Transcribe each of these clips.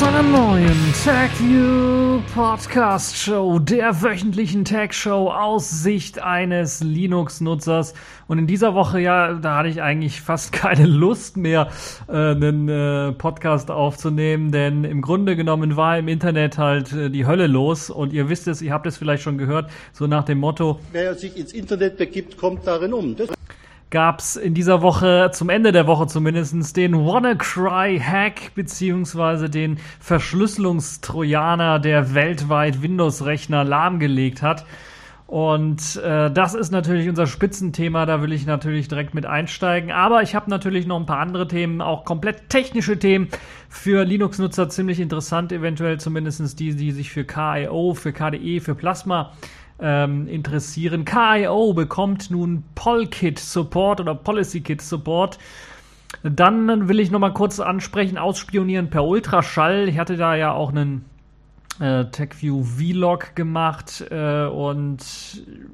zu einer neuen TagView Podcast Show, der wöchentlichen Tag Show aus Sicht eines Linux-Nutzers. Und in dieser Woche, ja, da hatte ich eigentlich fast keine Lust mehr, äh, einen äh, Podcast aufzunehmen, denn im Grunde genommen war im Internet halt äh, die Hölle los. Und ihr wisst es, ihr habt es vielleicht schon gehört, so nach dem Motto. Wer sich ins Internet begibt, kommt darin um. Das gab es in dieser Woche, zum Ende der Woche zumindest, den WannaCry-Hack beziehungsweise den Verschlüsselungstrojaner, der weltweit Windows-Rechner lahmgelegt hat. Und äh, das ist natürlich unser Spitzenthema, da will ich natürlich direkt mit einsteigen. Aber ich habe natürlich noch ein paar andere Themen, auch komplett technische Themen für Linux-Nutzer ziemlich interessant, eventuell zumindest die, die sich für KIO, für KDE, für Plasma ähm, interessieren. KIO bekommt nun Polkit Support oder Policy Kit Support. Dann will ich nochmal kurz ansprechen, ausspionieren per Ultraschall. Ich hatte da ja auch einen äh, TechView Vlog gemacht äh, und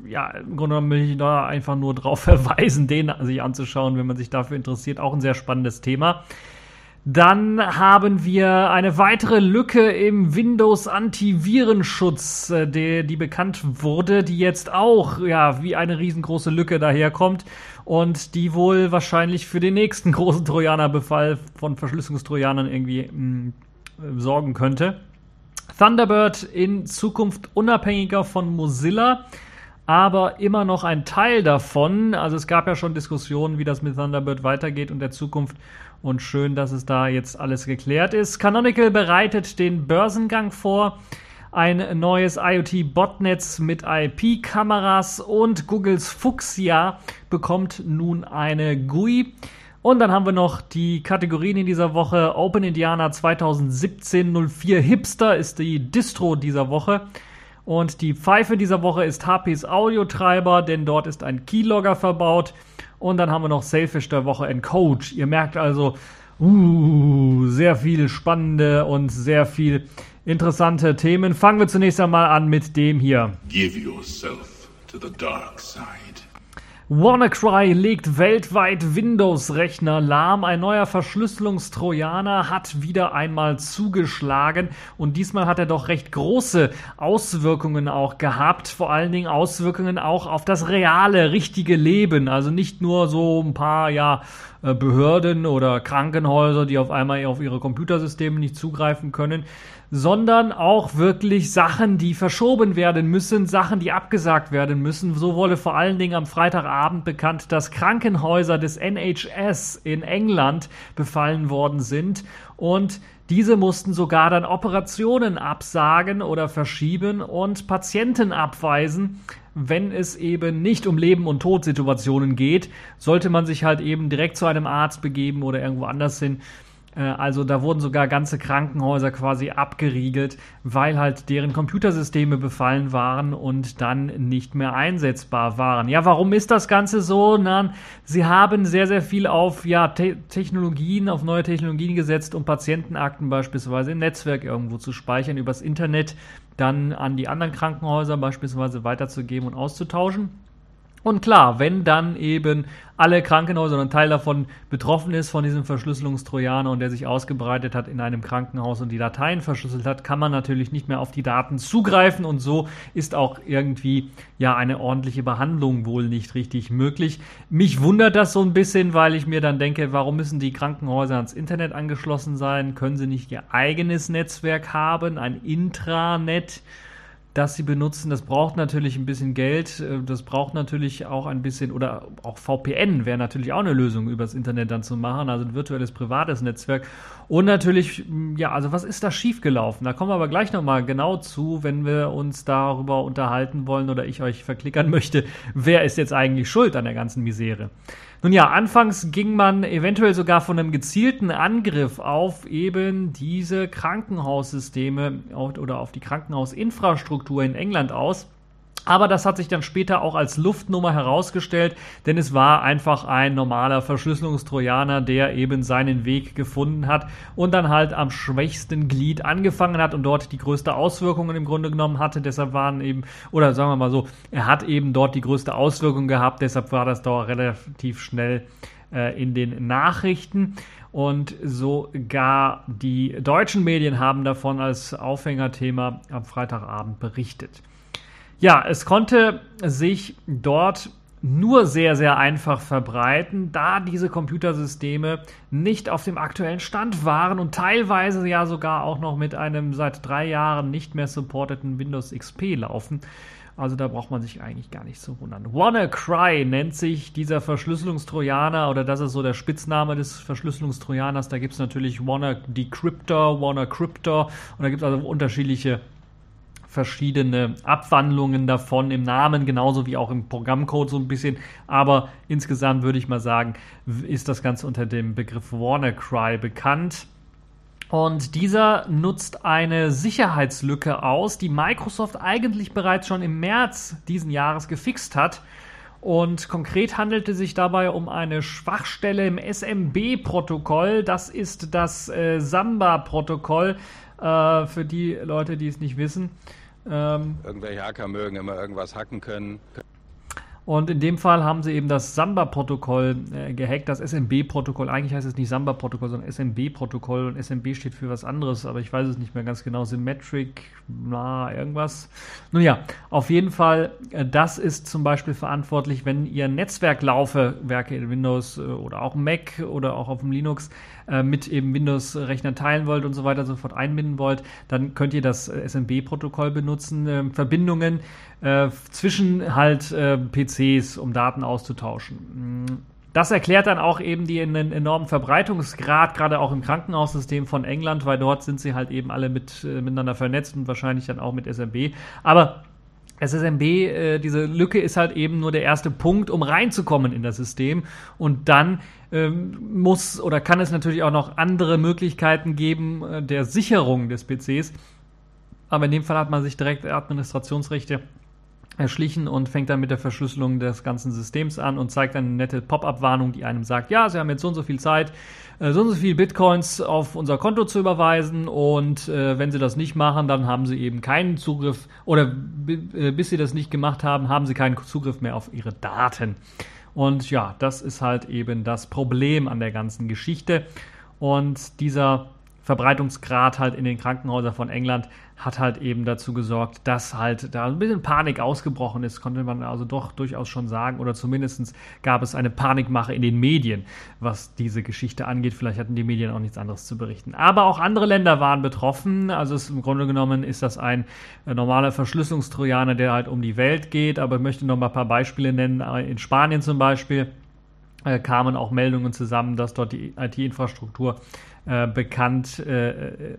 ja, im Grunde genommen will ich da einfach nur darauf verweisen, den sich anzuschauen, wenn man sich dafür interessiert. Auch ein sehr spannendes Thema. Dann haben wir eine weitere Lücke im Windows Antivirenschutz, äh, die, die bekannt wurde, die jetzt auch ja wie eine riesengroße Lücke daherkommt und die wohl wahrscheinlich für den nächsten großen Trojanerbefall von Verschlüsselungstrojanern irgendwie mh, mm, sorgen könnte. Thunderbird in Zukunft unabhängiger von Mozilla aber immer noch ein Teil davon. Also es gab ja schon Diskussionen, wie das mit Thunderbird weitergeht und der Zukunft und schön, dass es da jetzt alles geklärt ist. Canonical bereitet den Börsengang vor. Ein neues IoT-Botnetz mit IP-Kameras und Googles Fuchsia bekommt nun eine GUI. Und dann haben wir noch die Kategorien in dieser Woche. Open Indiana 2017 04 Hipster ist die Distro dieser Woche. Und die Pfeife dieser Woche ist HPs Audiotreiber, denn dort ist ein Keylogger verbaut. Und dann haben wir noch Selfish der Woche Encode. Ihr merkt also, uh, sehr viel spannende und sehr viel interessante Themen. Fangen wir zunächst einmal an mit dem hier. Give yourself to the dark side. WannaCry legt weltweit Windows-Rechner lahm. Ein neuer Verschlüsselungstrojaner hat wieder einmal zugeschlagen und diesmal hat er doch recht große Auswirkungen auch gehabt. Vor allen Dingen Auswirkungen auch auf das reale, richtige Leben. Also nicht nur so ein paar, ja, äh, Behörden oder Krankenhäuser, die auf einmal auf ihre Computersysteme nicht zugreifen können, sondern auch wirklich Sachen, die verschoben werden müssen, Sachen, die abgesagt werden müssen. So wurde vor allen Dingen am Freitagabend bekannt, dass Krankenhäuser des NHS in England befallen worden sind und diese mussten sogar dann Operationen absagen oder verschieben und Patienten abweisen, wenn es eben nicht um Leben und Tod Situationen geht, sollte man sich halt eben direkt zu einem Arzt begeben oder irgendwo anders hin also da wurden sogar ganze Krankenhäuser quasi abgeriegelt, weil halt deren Computersysteme befallen waren und dann nicht mehr einsetzbar waren. Ja, warum ist das Ganze so? Na, sie haben sehr, sehr viel auf ja, Te Technologien, auf neue Technologien gesetzt, um Patientenakten beispielsweise im Netzwerk irgendwo zu speichern, übers Internet dann an die anderen Krankenhäuser beispielsweise weiterzugeben und auszutauschen. Und klar, wenn dann eben alle Krankenhäuser oder ein Teil davon betroffen ist von diesem Verschlüsselungstrojaner und der sich ausgebreitet hat in einem Krankenhaus und die Dateien verschlüsselt hat, kann man natürlich nicht mehr auf die Daten zugreifen und so ist auch irgendwie ja eine ordentliche Behandlung wohl nicht richtig möglich. Mich wundert das so ein bisschen, weil ich mir dann denke, warum müssen die Krankenhäuser ans Internet angeschlossen sein? Können sie nicht ihr eigenes Netzwerk haben, ein Intranet? Das sie benutzen. Das braucht natürlich ein bisschen Geld. Äh, das braucht natürlich auch ein bisschen, oder auch VPN wäre natürlich auch eine Lösung, übers Internet dann zu machen. Also ein virtuelles privates Netzwerk. Und natürlich, ja, also was ist da schiefgelaufen? Da kommen wir aber gleich nochmal genau zu, wenn wir uns darüber unterhalten wollen oder ich euch verklickern möchte, wer ist jetzt eigentlich schuld an der ganzen Misere. Nun ja, anfangs ging man eventuell sogar von einem gezielten Angriff auf eben diese Krankenhaussysteme oder auf die Krankenhausinfrastruktur in England aus. Aber das hat sich dann später auch als Luftnummer herausgestellt, denn es war einfach ein normaler Verschlüsselungstrojaner, der eben seinen Weg gefunden hat und dann halt am schwächsten Glied angefangen hat und dort die größte Auswirkungen im Grunde genommen hatte. Deshalb waren eben, oder sagen wir mal so, er hat eben dort die größte Auswirkung gehabt, deshalb war das da relativ schnell äh, in den Nachrichten. Und sogar die deutschen Medien haben davon als Aufhängerthema am Freitagabend berichtet. Ja, es konnte sich dort nur sehr, sehr einfach verbreiten, da diese Computersysteme nicht auf dem aktuellen Stand waren und teilweise ja sogar auch noch mit einem seit drei Jahren nicht mehr supporteten Windows XP laufen. Also da braucht man sich eigentlich gar nicht zu wundern. WannaCry nennt sich dieser Verschlüsselungstrojaner oder das ist so der Spitzname des Verschlüsselungstrojaners. Da gibt es natürlich Wanna Decryptor, WannaCryptor und da gibt es also unterschiedliche verschiedene Abwandlungen davon im Namen, genauso wie auch im Programmcode so ein bisschen. Aber insgesamt würde ich mal sagen, ist das Ganze unter dem Begriff WannaCry bekannt. Und dieser nutzt eine Sicherheitslücke aus, die Microsoft eigentlich bereits schon im März diesen Jahres gefixt hat. Und konkret handelte sich dabei um eine Schwachstelle im SMB-Protokoll. Das ist das äh, Samba-Protokoll äh, für die Leute, die es nicht wissen. Ähm, Irgendwelche Hacker mögen immer irgendwas hacken können. Und in dem Fall haben sie eben das Samba-Protokoll äh, gehackt, das SMB-Protokoll. Eigentlich heißt es nicht Samba-Protokoll, sondern SMB-Protokoll. Und SMB steht für was anderes, aber ich weiß es nicht mehr ganz genau. Symmetric, na, irgendwas. Nun ja, auf jeden Fall, äh, das ist zum Beispiel verantwortlich, wenn ihr Netzwerklaufwerke in Windows äh, oder auch Mac oder auch auf dem Linux äh, mit eben Windows-Rechnern teilen wollt und so weiter sofort einbinden wollt, dann könnt ihr das äh, SMB-Protokoll benutzen. Äh, Verbindungen äh, zwischen halt äh, PCs, um Daten auszutauschen. Mm, das erklärt dann auch eben den enormen Verbreitungsgrad, gerade auch im Krankenhaussystem von England, weil dort sind sie halt eben alle mit, miteinander vernetzt und wahrscheinlich dann auch mit SMB. Aber SSMB, äh, diese Lücke ist halt eben nur der erste Punkt, um reinzukommen in das System. Und dann ähm, muss oder kann es natürlich auch noch andere Möglichkeiten geben äh, der Sicherung des PCs. Aber in dem Fall hat man sich direkt Administrationsrechte erschlichen und fängt dann mit der Verschlüsselung des ganzen Systems an und zeigt eine nette Pop-up-Warnung, die einem sagt, ja, Sie haben jetzt so und so viel Zeit, äh, so und so viel Bitcoins auf unser Konto zu überweisen und äh, wenn Sie das nicht machen, dann haben Sie eben keinen Zugriff oder äh, bis Sie das nicht gemacht haben, haben Sie keinen Zugriff mehr auf Ihre Daten. Und ja, das ist halt eben das Problem an der ganzen Geschichte. Und dieser Verbreitungsgrad halt in den Krankenhäusern von England hat halt eben dazu gesorgt, dass halt da ein bisschen Panik ausgebrochen ist, konnte man also doch durchaus schon sagen, oder zumindest gab es eine Panikmache in den Medien, was diese Geschichte angeht. Vielleicht hatten die Medien auch nichts anderes zu berichten. Aber auch andere Länder waren betroffen. Also es, im Grunde genommen ist das ein äh, normaler Verschlüsselungstrojaner, der halt um die Welt geht. Aber ich möchte noch mal ein paar Beispiele nennen. In Spanien zum Beispiel äh, kamen auch Meldungen zusammen, dass dort die IT-Infrastruktur äh, bekannt äh, äh,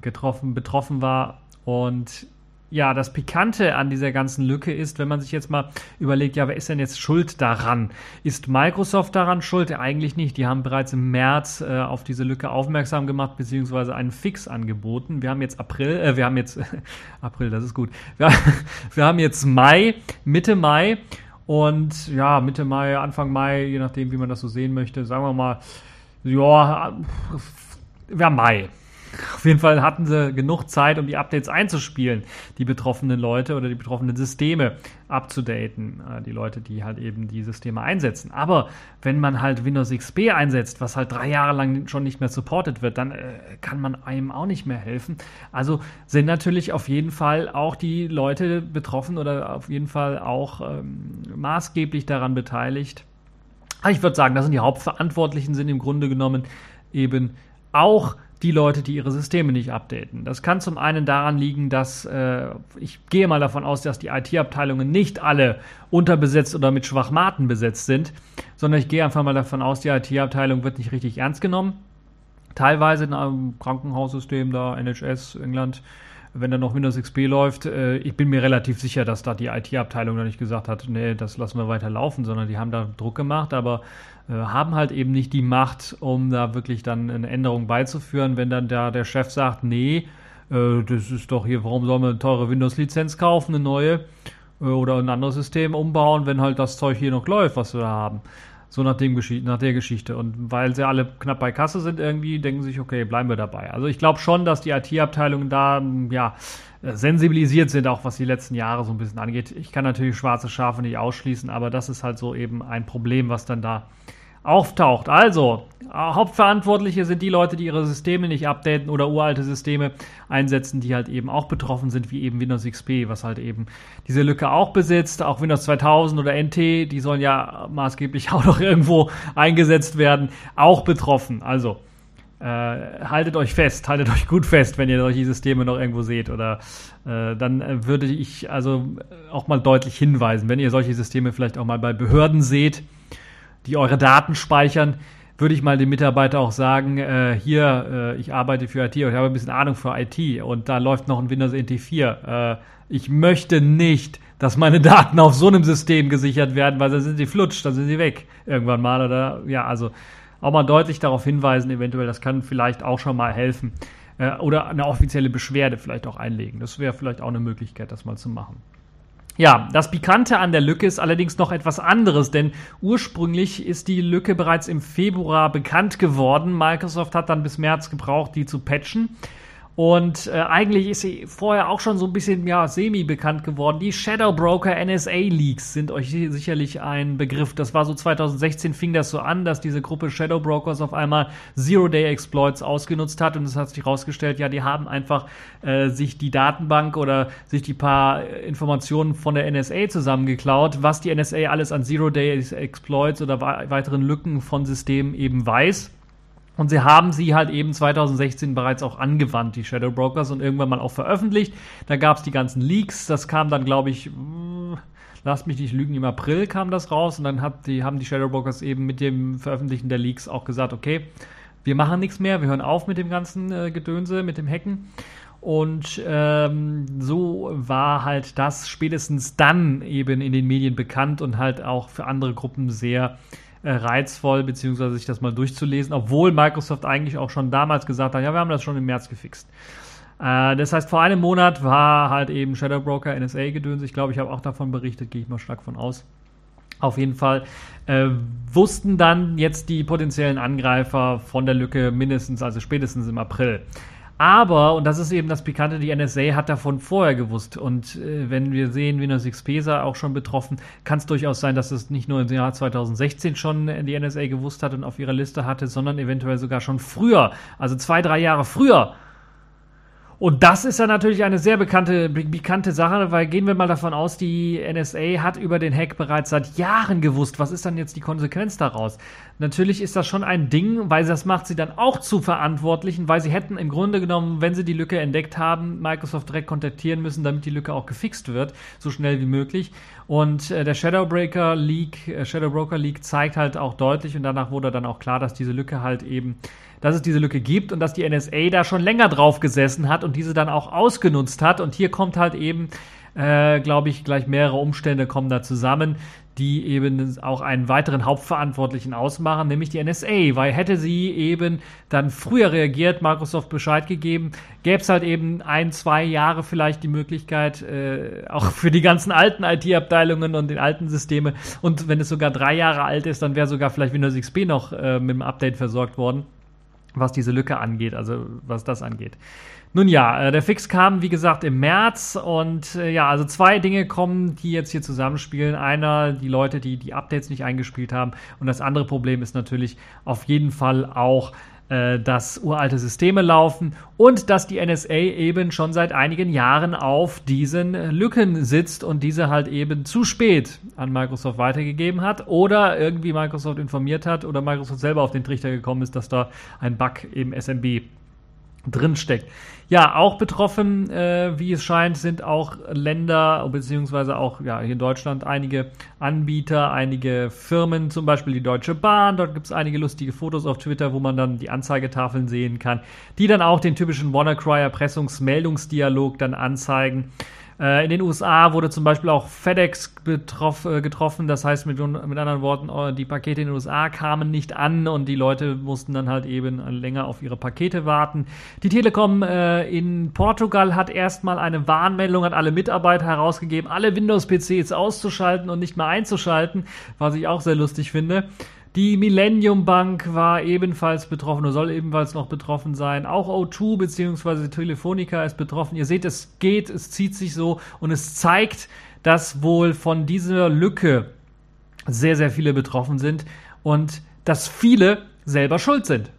getroffen, betroffen war. Und ja, das Pikante an dieser ganzen Lücke ist, wenn man sich jetzt mal überlegt, ja, wer ist denn jetzt schuld daran? Ist Microsoft daran schuld? Eigentlich nicht. Die haben bereits im März äh, auf diese Lücke aufmerksam gemacht, beziehungsweise einen Fix angeboten. Wir haben jetzt April, äh, wir haben jetzt April, das ist gut. Wir, wir haben jetzt Mai, Mitte Mai und ja, Mitte Mai, Anfang Mai, je nachdem, wie man das so sehen möchte, sagen wir mal, ja, haben Mai. Auf jeden Fall hatten sie genug Zeit, um die Updates einzuspielen, die betroffenen Leute oder die betroffenen Systeme abzudaten, äh, die Leute, die halt eben die Systeme einsetzen. Aber wenn man halt Windows XP einsetzt, was halt drei Jahre lang schon nicht mehr supported wird, dann äh, kann man einem auch nicht mehr helfen. Also sind natürlich auf jeden Fall auch die Leute betroffen oder auf jeden Fall auch ähm, maßgeblich daran beteiligt. Ich würde sagen, das sind die Hauptverantwortlichen, sind im Grunde genommen eben auch die Leute, die ihre Systeme nicht updaten. Das kann zum einen daran liegen, dass äh, ich gehe mal davon aus, dass die IT-Abteilungen nicht alle unterbesetzt oder mit Schwachmaten besetzt sind, sondern ich gehe einfach mal davon aus, die IT-Abteilung wird nicht richtig ernst genommen. Teilweise in einem Krankenhaussystem da, NHS, England, wenn da noch Windows XP läuft, äh, ich bin mir relativ sicher, dass da die IT-Abteilung noch nicht gesagt hat, nee, das lassen wir weiter laufen, sondern die haben da Druck gemacht, aber äh, haben halt eben nicht die Macht, um da wirklich dann eine Änderung beizuführen, wenn dann da der Chef sagt, nee, äh, das ist doch hier, warum sollen wir eine teure Windows-Lizenz kaufen, eine neue, äh, oder ein anderes System umbauen, wenn halt das Zeug hier noch läuft, was wir da haben. So nach, dem nach der Geschichte. Und weil sie alle knapp bei Kasse sind irgendwie, denken sie sich, okay, bleiben wir dabei. Also ich glaube schon, dass die IT-Abteilungen da, ja, sensibilisiert sind, auch was die letzten Jahre so ein bisschen angeht. Ich kann natürlich schwarze Schafe nicht ausschließen, aber das ist halt so eben ein Problem, was dann da auftaucht. Also, Hauptverantwortliche sind die Leute, die ihre Systeme nicht updaten oder uralte Systeme einsetzen, die halt eben auch betroffen sind, wie eben Windows XP, was halt eben diese Lücke auch besitzt. Auch Windows 2000 oder NT, die sollen ja maßgeblich auch noch irgendwo eingesetzt werden, auch betroffen. Also, äh, haltet euch fest, haltet euch gut fest, wenn ihr solche Systeme noch irgendwo seht. Oder äh, dann äh, würde ich also auch mal deutlich hinweisen, wenn ihr solche Systeme vielleicht auch mal bei Behörden seht, die eure Daten speichern, würde ich mal dem Mitarbeiter auch sagen, äh, hier, äh, ich arbeite für IT und ich habe ein bisschen Ahnung für IT und da läuft noch ein Windows NT 4. Äh, ich möchte nicht, dass meine Daten auf so einem System gesichert werden, weil dann sind sie flutsch, dann sind sie weg irgendwann mal oder ja, also auch mal deutlich darauf hinweisen, eventuell, das kann vielleicht auch schon mal helfen. Äh, oder eine offizielle Beschwerde vielleicht auch einlegen. Das wäre vielleicht auch eine Möglichkeit, das mal zu machen. Ja, das Pikante an der Lücke ist allerdings noch etwas anderes, denn ursprünglich ist die Lücke bereits im Februar bekannt geworden. Microsoft hat dann bis März gebraucht, die zu patchen. Und äh, eigentlich ist sie vorher auch schon so ein bisschen ja, semi-bekannt geworden. Die Shadow Broker NSA Leaks sind euch sicherlich ein Begriff. Das war so 2016 fing das so an, dass diese Gruppe Shadow Brokers auf einmal Zero-Day-Exploits ausgenutzt hat. Und es hat sich herausgestellt, ja, die haben einfach äh, sich die Datenbank oder sich die paar Informationen von der NSA zusammengeklaut, was die NSA alles an Zero-Day-Exploits oder weiteren Lücken von Systemen eben weiß. Und sie haben sie halt eben 2016 bereits auch angewandt, die Shadow Brokers, und irgendwann mal auch veröffentlicht. Da gab es die ganzen Leaks. Das kam dann, glaube ich, mh, lasst mich nicht lügen, im April kam das raus. Und dann hat die, haben die Shadow Brokers eben mit dem Veröffentlichen der Leaks auch gesagt, okay, wir machen nichts mehr, wir hören auf mit dem ganzen äh, Gedönse, mit dem Hacken. Und ähm, so war halt das spätestens dann eben in den Medien bekannt und halt auch für andere Gruppen sehr äh, reizvoll, beziehungsweise sich das mal durchzulesen, obwohl Microsoft eigentlich auch schon damals gesagt hat, ja, wir haben das schon im März gefixt. Äh, das heißt, vor einem Monat war halt eben Shadow Broker NSA gedöns. Ich glaube, ich habe auch davon berichtet, gehe ich mal stark von aus. Auf jeden Fall äh, wussten dann jetzt die potenziellen Angreifer von der Lücke mindestens, also spätestens im April. Aber, und das ist eben das Pikante, die NSA hat davon vorher gewusst. Und äh, wenn wir sehen, Windows XP sei auch schon betroffen, kann es durchaus sein, dass es nicht nur im Jahr 2016 schon die NSA gewusst hat und auf ihrer Liste hatte, sondern eventuell sogar schon früher, also zwei, drei Jahre früher und das ist ja natürlich eine sehr bekannte, bekannte Sache, weil gehen wir mal davon aus, die NSA hat über den Hack bereits seit Jahren gewusst. Was ist dann jetzt die Konsequenz daraus? Natürlich ist das schon ein Ding, weil das macht sie dann auch zu Verantwortlichen, weil sie hätten im Grunde genommen, wenn sie die Lücke entdeckt haben, Microsoft direkt kontaktieren müssen, damit die Lücke auch gefixt wird, so schnell wie möglich. Und äh, der Shadowbreaker Leak, äh, Shadowbroker Leak zeigt halt auch deutlich und danach wurde dann auch klar, dass diese Lücke halt eben dass es diese Lücke gibt und dass die NSA da schon länger drauf gesessen hat und diese dann auch ausgenutzt hat. Und hier kommt halt eben, äh, glaube ich, gleich mehrere Umstände kommen da zusammen, die eben auch einen weiteren Hauptverantwortlichen ausmachen, nämlich die NSA, weil hätte sie eben dann früher reagiert, Microsoft Bescheid gegeben, gäbe es halt eben ein, zwei Jahre vielleicht die Möglichkeit, äh, auch für die ganzen alten IT-Abteilungen und den alten Systeme. Und wenn es sogar drei Jahre alt ist, dann wäre sogar vielleicht Windows XP noch äh, mit dem Update versorgt worden was diese Lücke angeht, also was das angeht. Nun ja, äh, der Fix kam, wie gesagt, im März und äh, ja, also zwei Dinge kommen, die jetzt hier zusammenspielen. Einer, die Leute, die die Updates nicht eingespielt haben und das andere Problem ist natürlich auf jeden Fall auch, äh, dass uralte Systeme laufen und dass die NSA eben schon seit einigen Jahren auf diesen Lücken sitzt und diese halt eben zu spät an Microsoft weitergegeben hat oder irgendwie Microsoft informiert hat oder Microsoft selber auf den Trichter gekommen ist, dass da ein Bug im SMB drinsteckt. Ja, auch betroffen, äh, wie es scheint, sind auch Länder, beziehungsweise auch ja, hier in Deutschland einige Anbieter, einige Firmen, zum Beispiel die Deutsche Bahn. Dort gibt es einige lustige Fotos auf Twitter, wo man dann die Anzeigetafeln sehen kann, die dann auch den typischen WannaCry-Erpressungsmeldungsdialog dann anzeigen. Äh, in den USA wurde zum Beispiel auch FedEx betroff, äh, getroffen. Das heißt mit, mit anderen Worten, äh, die Pakete in den USA kamen nicht an und die Leute mussten dann halt eben länger auf ihre Pakete warten. Die Telekom äh, in Portugal hat erstmal eine Warnmeldung an alle Mitarbeiter herausgegeben, alle Windows-PCs auszuschalten und nicht mehr einzuschalten, was ich auch sehr lustig finde. Die Millennium Bank war ebenfalls betroffen oder soll ebenfalls noch betroffen sein. Auch O2 bzw. Telefonica ist betroffen. Ihr seht, es geht, es zieht sich so und es zeigt, dass wohl von dieser Lücke sehr, sehr viele betroffen sind. Und dass viele selber schuld sind.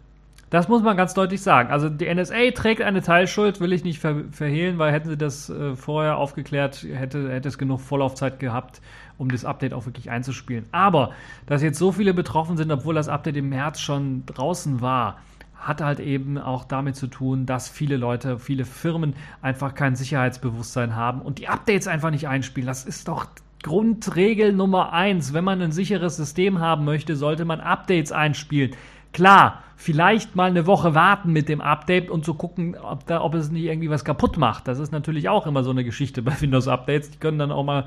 Das muss man ganz deutlich sagen. Also die NSA trägt eine Teilschuld, will ich nicht ver verhehlen, weil hätten sie das äh, vorher aufgeklärt, hätte, hätte es genug Vorlaufzeit gehabt, um das Update auch wirklich einzuspielen. Aber, dass jetzt so viele betroffen sind, obwohl das Update im März schon draußen war, hat halt eben auch damit zu tun, dass viele Leute, viele Firmen einfach kein Sicherheitsbewusstsein haben und die Updates einfach nicht einspielen. Das ist doch Grundregel Nummer eins. Wenn man ein sicheres System haben möchte, sollte man Updates einspielen. Klar, vielleicht mal eine Woche warten mit dem Update und zu gucken, ob, da, ob es nicht irgendwie was kaputt macht. Das ist natürlich auch immer so eine Geschichte bei Windows-Updates. Die können dann auch mal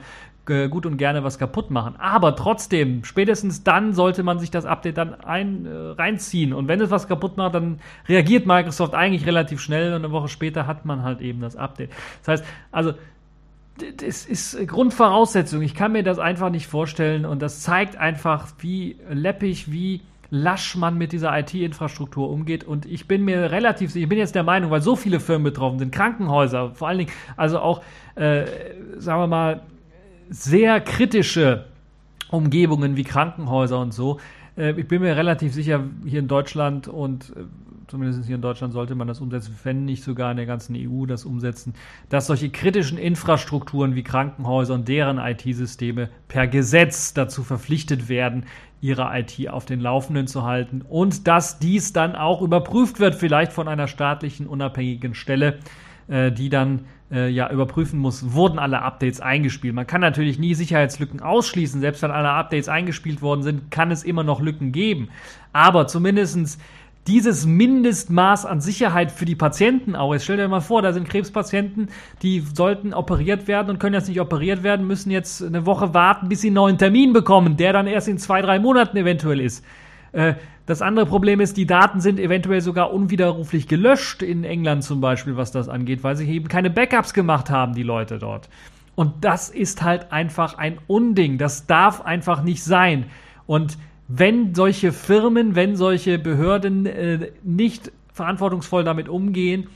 gut und gerne was kaputt machen. Aber trotzdem, spätestens dann sollte man sich das Update dann ein, äh, reinziehen. Und wenn es was kaputt macht, dann reagiert Microsoft eigentlich relativ schnell und eine Woche später hat man halt eben das Update. Das heißt, also das ist Grundvoraussetzung. Ich kann mir das einfach nicht vorstellen und das zeigt einfach, wie läppig, wie lasch man mit dieser IT-Infrastruktur umgeht. Und ich bin mir relativ sicher, ich bin jetzt der Meinung, weil so viele Firmen betroffen sind, Krankenhäuser, vor allen Dingen, also auch, äh, sagen wir mal, sehr kritische Umgebungen wie Krankenhäuser und so. Äh, ich bin mir relativ sicher, hier in Deutschland und äh, zumindest hier in Deutschland sollte man das umsetzen, wenn nicht sogar in der ganzen EU das umsetzen, dass solche kritischen Infrastrukturen wie Krankenhäuser und deren IT-Systeme per Gesetz dazu verpflichtet werden, ihre IT auf den Laufenden zu halten und dass dies dann auch überprüft wird, vielleicht von einer staatlichen unabhängigen Stelle, äh, die dann äh, ja überprüfen muss, wurden alle Updates eingespielt. Man kann natürlich nie Sicherheitslücken ausschließen, selbst wenn alle Updates eingespielt worden sind, kann es immer noch Lücken geben. Aber zumindestens dieses Mindestmaß an Sicherheit für die Patienten auch. Jetzt stell dir mal vor, da sind Krebspatienten, die sollten operiert werden und können jetzt nicht operiert werden, müssen jetzt eine Woche warten, bis sie einen neuen Termin bekommen, der dann erst in zwei, drei Monaten eventuell ist. Äh, das andere Problem ist, die Daten sind eventuell sogar unwiderruflich gelöscht in England zum Beispiel, was das angeht, weil sie eben keine Backups gemacht haben, die Leute dort. Und das ist halt einfach ein Unding. Das darf einfach nicht sein. Und wenn solche Firmen, wenn solche Behörden äh, nicht verantwortungsvoll damit umgehen,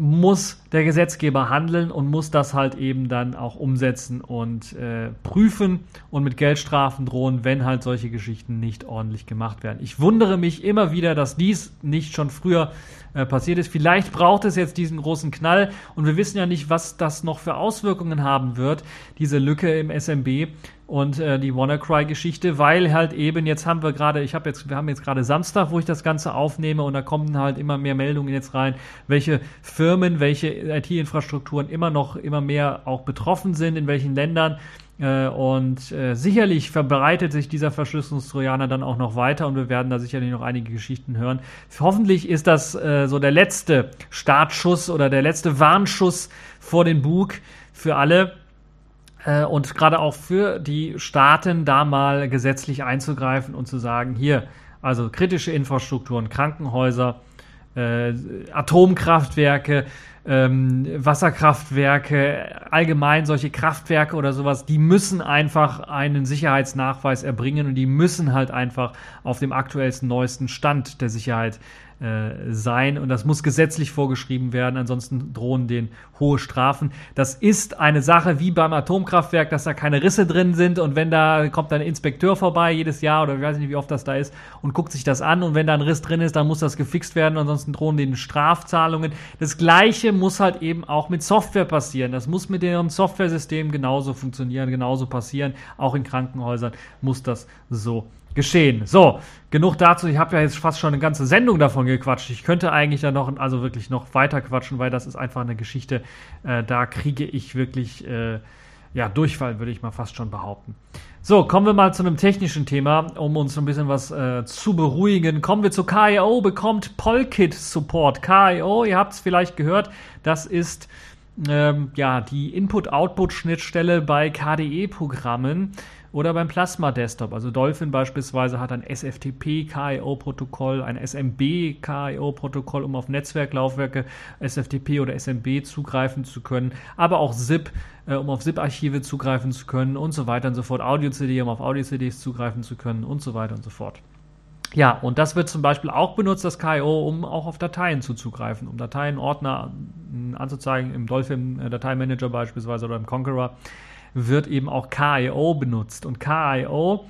muss der Gesetzgeber handeln und muss das halt eben dann auch umsetzen und äh, prüfen und mit Geldstrafen drohen, wenn halt solche Geschichten nicht ordentlich gemacht werden. Ich wundere mich immer wieder, dass dies nicht schon früher äh, passiert ist. Vielleicht braucht es jetzt diesen großen Knall und wir wissen ja nicht, was das noch für Auswirkungen haben wird, diese Lücke im SMB und äh, die WannaCry-Geschichte, weil halt eben jetzt haben wir gerade, ich habe jetzt, wir haben jetzt gerade Samstag, wo ich das Ganze aufnehme und da kommen halt immer mehr Meldungen jetzt rein, welche Firmen, welche IT-Infrastrukturen immer noch immer mehr auch betroffen sind, in welchen Ländern. Äh, und äh, sicherlich verbreitet sich dieser Verschlüsselungstrojaner dann auch noch weiter und wir werden da sicherlich noch einige Geschichten hören. Hoffentlich ist das äh, so der letzte Startschuss oder der letzte Warnschuss vor den Bug für alle und gerade auch für die Staaten da mal gesetzlich einzugreifen und zu sagen, hier, also kritische Infrastrukturen, Krankenhäuser, äh, Atomkraftwerke, ähm, Wasserkraftwerke, allgemein solche Kraftwerke oder sowas, die müssen einfach einen Sicherheitsnachweis erbringen und die müssen halt einfach auf dem aktuellsten, neuesten Stand der Sicherheit äh, sein und das muss gesetzlich vorgeschrieben werden, ansonsten drohen denen hohe Strafen. Das ist eine Sache wie beim Atomkraftwerk, dass da keine Risse drin sind und wenn da kommt ein Inspekteur vorbei jedes Jahr oder ich weiß nicht, wie oft das da ist und guckt sich das an und wenn da ein Riss drin ist, dann muss das gefixt werden, ansonsten drohen denen Strafzahlungen. Das gleiche muss halt eben auch mit Software passieren. Das muss mit deren Softwaresystem genauso funktionieren, genauso passieren. Auch in Krankenhäusern muss das so geschehen. So, genug dazu. Ich habe ja jetzt fast schon eine ganze Sendung davon gequatscht. Ich könnte eigentlich da noch, also wirklich noch weiter quatschen, weil das ist einfach eine Geschichte, äh, da kriege ich wirklich, äh, ja, Durchfall, würde ich mal fast schon behaupten. So, kommen wir mal zu einem technischen Thema, um uns ein bisschen was äh, zu beruhigen. Kommen wir zu KIO, bekommt Polkit Support. KIO, ihr habt es vielleicht gehört, das ist ähm, ja die Input-Output-Schnittstelle bei KDE-Programmen oder beim Plasma Desktop. Also Dolphin beispielsweise hat ein SFTP KIO-Protokoll, ein SMB KIO-Protokoll, um auf Netzwerklaufwerke SFTP oder SMB zugreifen zu können, aber auch ZIP, äh, um auf ZIP-Archive zugreifen zu können und so weiter und so fort. Audio-CD, um auf Audio-CDs zugreifen zu können und so weiter und so fort. Ja, und das wird zum Beispiel auch benutzt, das KIO, um auch auf Dateien zuzugreifen, um Dateien, Ordner anzuzeigen, im Dolphin-Dateimanager äh, beispielsweise oder im Conqueror wird eben auch KIO benutzt. Und KIO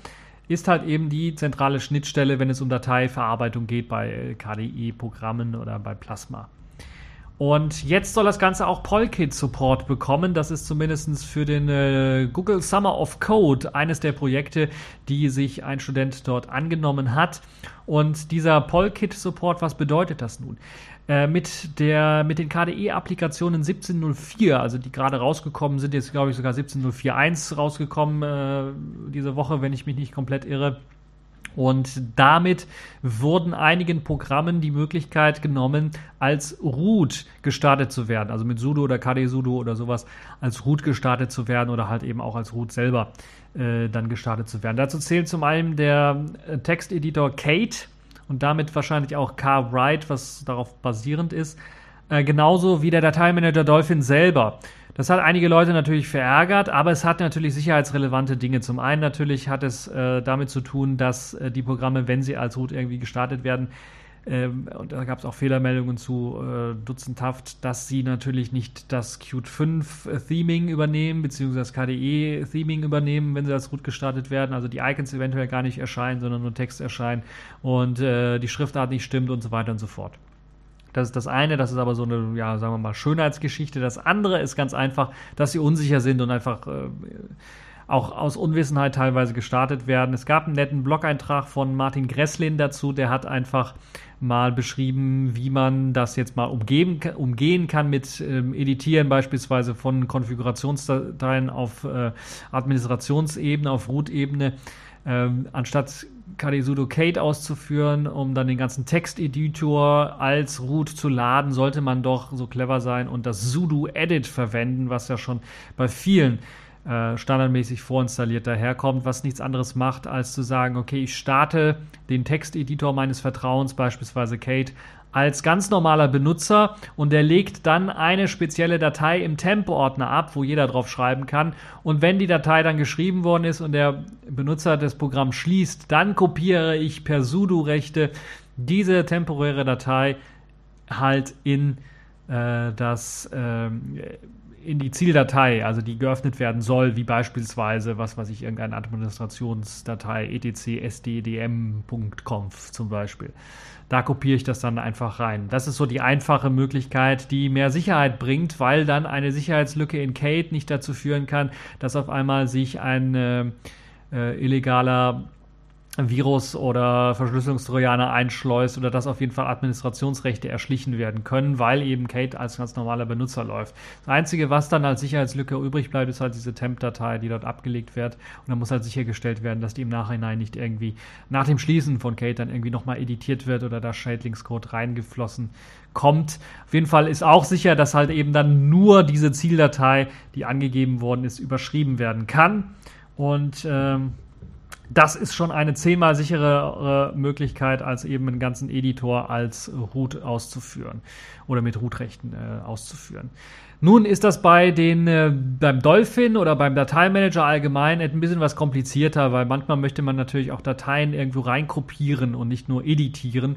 ist halt eben die zentrale Schnittstelle, wenn es um Dateiverarbeitung geht bei KDE-Programmen oder bei Plasma. Und jetzt soll das Ganze auch Polkit-Support bekommen. Das ist zumindest für den äh, Google Summer of Code eines der Projekte, die sich ein Student dort angenommen hat. Und dieser Polkit-Support, was bedeutet das nun? Äh, mit, der, mit den KDE-Applikationen 17.04, also die gerade rausgekommen sind, jetzt glaube ich sogar 17.04.1 rausgekommen äh, diese Woche, wenn ich mich nicht komplett irre und damit wurden einigen Programmen die Möglichkeit genommen, als Root gestartet zu werden. Also mit sudo oder kd-sudo oder sowas als Root gestartet zu werden oder halt eben auch als Root selber äh, dann gestartet zu werden. Dazu zählt zum einen der Texteditor Kate und damit wahrscheinlich auch Carwrite, was darauf basierend ist. Äh, genauso wie der Dateimanager Dolphin selber. Das hat einige Leute natürlich verärgert, aber es hat natürlich sicherheitsrelevante Dinge. Zum einen natürlich hat es äh, damit zu tun, dass äh, die Programme, wenn sie als Root irgendwie gestartet werden, ähm, und da gab es auch Fehlermeldungen zu äh, dutzendhaft, dass sie natürlich nicht das Qt 5 Theming übernehmen, beziehungsweise das KDE Theming übernehmen, wenn sie als Root gestartet werden. Also die Icons eventuell gar nicht erscheinen, sondern nur Text erscheinen und äh, die Schriftart nicht stimmt und so weiter und so fort. Das ist das eine, das ist aber so eine, ja, sagen wir mal, Schönheitsgeschichte. Das andere ist ganz einfach, dass sie unsicher sind und einfach äh, auch aus Unwissenheit teilweise gestartet werden. Es gab einen netten Blog-Eintrag von Martin Gresslin dazu, der hat einfach mal beschrieben, wie man das jetzt mal umgeben, umgehen kann mit ähm, Editieren beispielsweise von Konfigurationsdateien auf äh, Administrationsebene, auf Root-Ebene ähm, anstatt KDE sudo Kate auszuführen, um dann den ganzen Texteditor als Root zu laden, sollte man doch so clever sein und das sudo Edit verwenden, was ja schon bei vielen äh, standardmäßig vorinstalliert daherkommt, was nichts anderes macht, als zu sagen, okay, ich starte den Texteditor meines Vertrauens, beispielsweise Kate, als ganz normaler Benutzer und der legt dann eine spezielle Datei im Temp-Ordner ab, wo jeder drauf schreiben kann. Und wenn die Datei dann geschrieben worden ist und der Benutzer das Programm schließt, dann kopiere ich per sudo-Rechte diese temporäre Datei halt in äh, das äh, in die Zieldatei, also die geöffnet werden soll, wie beispielsweise, was weiß ich, irgendeine Administrationsdatei etc sddm.conf zum Beispiel. Da kopiere ich das dann einfach rein. Das ist so die einfache Möglichkeit, die mehr Sicherheit bringt, weil dann eine Sicherheitslücke in Kate nicht dazu führen kann, dass auf einmal sich ein äh, äh, illegaler Virus oder Verschlüsselungstrojaner einschleust oder dass auf jeden Fall Administrationsrechte erschlichen werden können, weil eben Kate als ganz normaler Benutzer läuft. Das Einzige, was dann als Sicherheitslücke übrig bleibt, ist halt diese Temp-Datei, die dort abgelegt wird. Und dann muss halt sichergestellt werden, dass die im Nachhinein nicht irgendwie nach dem Schließen von Kate dann irgendwie nochmal editiert wird oder da Schädlingscode reingeflossen kommt. Auf jeden Fall ist auch sicher, dass halt eben dann nur diese Zieldatei, die angegeben worden ist, überschrieben werden kann. Und ähm, das ist schon eine zehnmal sichere äh, Möglichkeit, als eben einen ganzen Editor als Root auszuführen oder mit Root-Rechten äh, auszuführen. Nun ist das bei den äh, beim Dolphin oder beim Dateimanager allgemein ein bisschen was komplizierter, weil manchmal möchte man natürlich auch Dateien irgendwo reinkopieren und nicht nur editieren.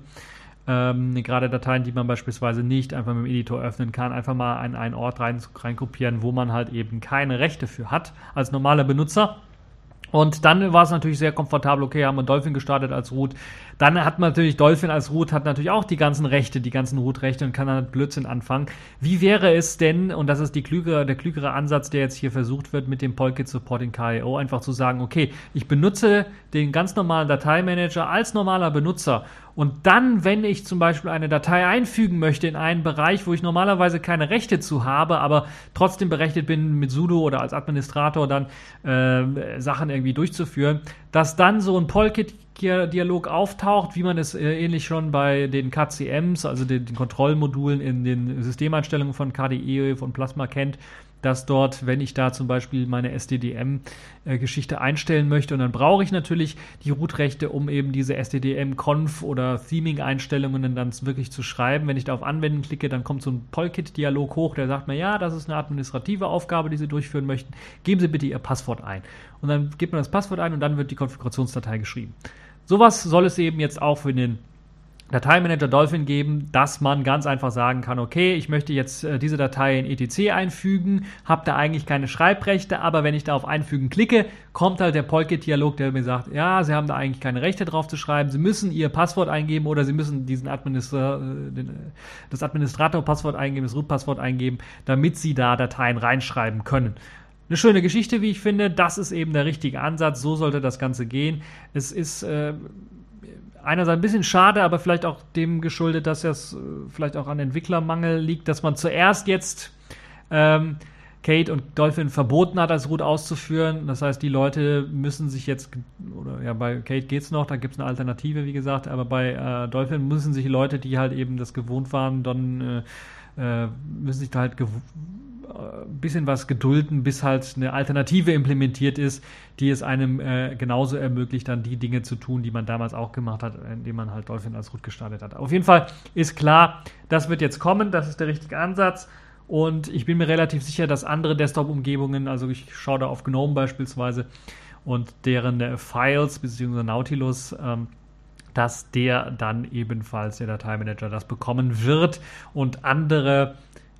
Ähm, gerade Dateien, die man beispielsweise nicht einfach mit dem Editor öffnen kann, einfach mal an einen Ort rein, reinkopieren, wo man halt eben keine Rechte für hat als normaler Benutzer. Und dann war es natürlich sehr komfortabel, okay, haben wir Dolphin gestartet als Root. Dann hat man natürlich Dolphin als Root, hat natürlich auch die ganzen Rechte, die ganzen Root-Rechte und kann dann Blödsinn anfangen. Wie wäre es denn, und das ist die klügere, der klügere Ansatz, der jetzt hier versucht wird mit dem Polkit Support in KIO, einfach zu sagen, okay, ich benutze den ganz normalen Dateimanager als normaler Benutzer und dann, wenn ich zum Beispiel eine Datei einfügen möchte in einen Bereich, wo ich normalerweise keine Rechte zu habe, aber trotzdem berechtigt bin, mit sudo oder als Administrator dann äh, Sachen irgendwie durchzuführen, dass dann so ein Polkit-Dialog auftaucht, wie man es äh, ähnlich schon bei den KCMs, also den, den Kontrollmodulen in den Systemeinstellungen von KDE, von Plasma kennt, dass dort, wenn ich da zum Beispiel meine SDDM-Geschichte einstellen möchte, und dann brauche ich natürlich die Root-Rechte, um eben diese SDDM-Conf oder Theming-Einstellungen dann wirklich zu schreiben. Wenn ich da auf Anwenden klicke, dann kommt so ein Polkit-Dialog hoch, der sagt mir, ja, das ist eine administrative Aufgabe, die Sie durchführen möchten. Geben Sie bitte Ihr Passwort ein. Und dann gibt man das Passwort ein und dann wird die Konfigurationsdatei geschrieben. Sowas soll es eben jetzt auch für den Dateimanager Dolphin geben, dass man ganz einfach sagen kann, okay, ich möchte jetzt äh, diese Datei in etc einfügen, habe da eigentlich keine Schreibrechte, aber wenn ich da auf Einfügen klicke, kommt halt der Polkit-Dialog, der mir sagt, ja, Sie haben da eigentlich keine Rechte drauf zu schreiben, Sie müssen Ihr Passwort eingeben oder Sie müssen diesen Administra äh, den, äh, das Administrator-Passwort eingeben, das Root-Passwort eingeben, damit Sie da Dateien reinschreiben können. Eine schöne Geschichte, wie ich finde. Das ist eben der richtige Ansatz. So sollte das Ganze gehen. Es ist äh, einerseits ein bisschen schade, aber vielleicht auch dem geschuldet, dass es äh, vielleicht auch an Entwicklermangel liegt, dass man zuerst jetzt ähm, Kate und Dolphin verboten hat, als Root auszuführen. Das heißt, die Leute müssen sich jetzt, oder ja, bei Kate geht es noch, da gibt es eine Alternative, wie gesagt, aber bei äh, Dolphin müssen sich Leute, die halt eben das gewohnt waren, dann äh, äh müssen sich da halt ein bisschen was gedulden, bis halt eine Alternative implementiert ist, die es einem äh, genauso ermöglicht, dann die Dinge zu tun, die man damals auch gemacht hat, indem man halt Dolphin als Root gestartet hat. Auf jeden Fall ist klar, das wird jetzt kommen, das ist der richtige Ansatz. Und ich bin mir relativ sicher, dass andere Desktop-Umgebungen, also ich schaue da auf GNOME beispielsweise und deren äh, Files bzw. Nautilus, ähm, dass der dann ebenfalls der Dateimanager das bekommen wird und andere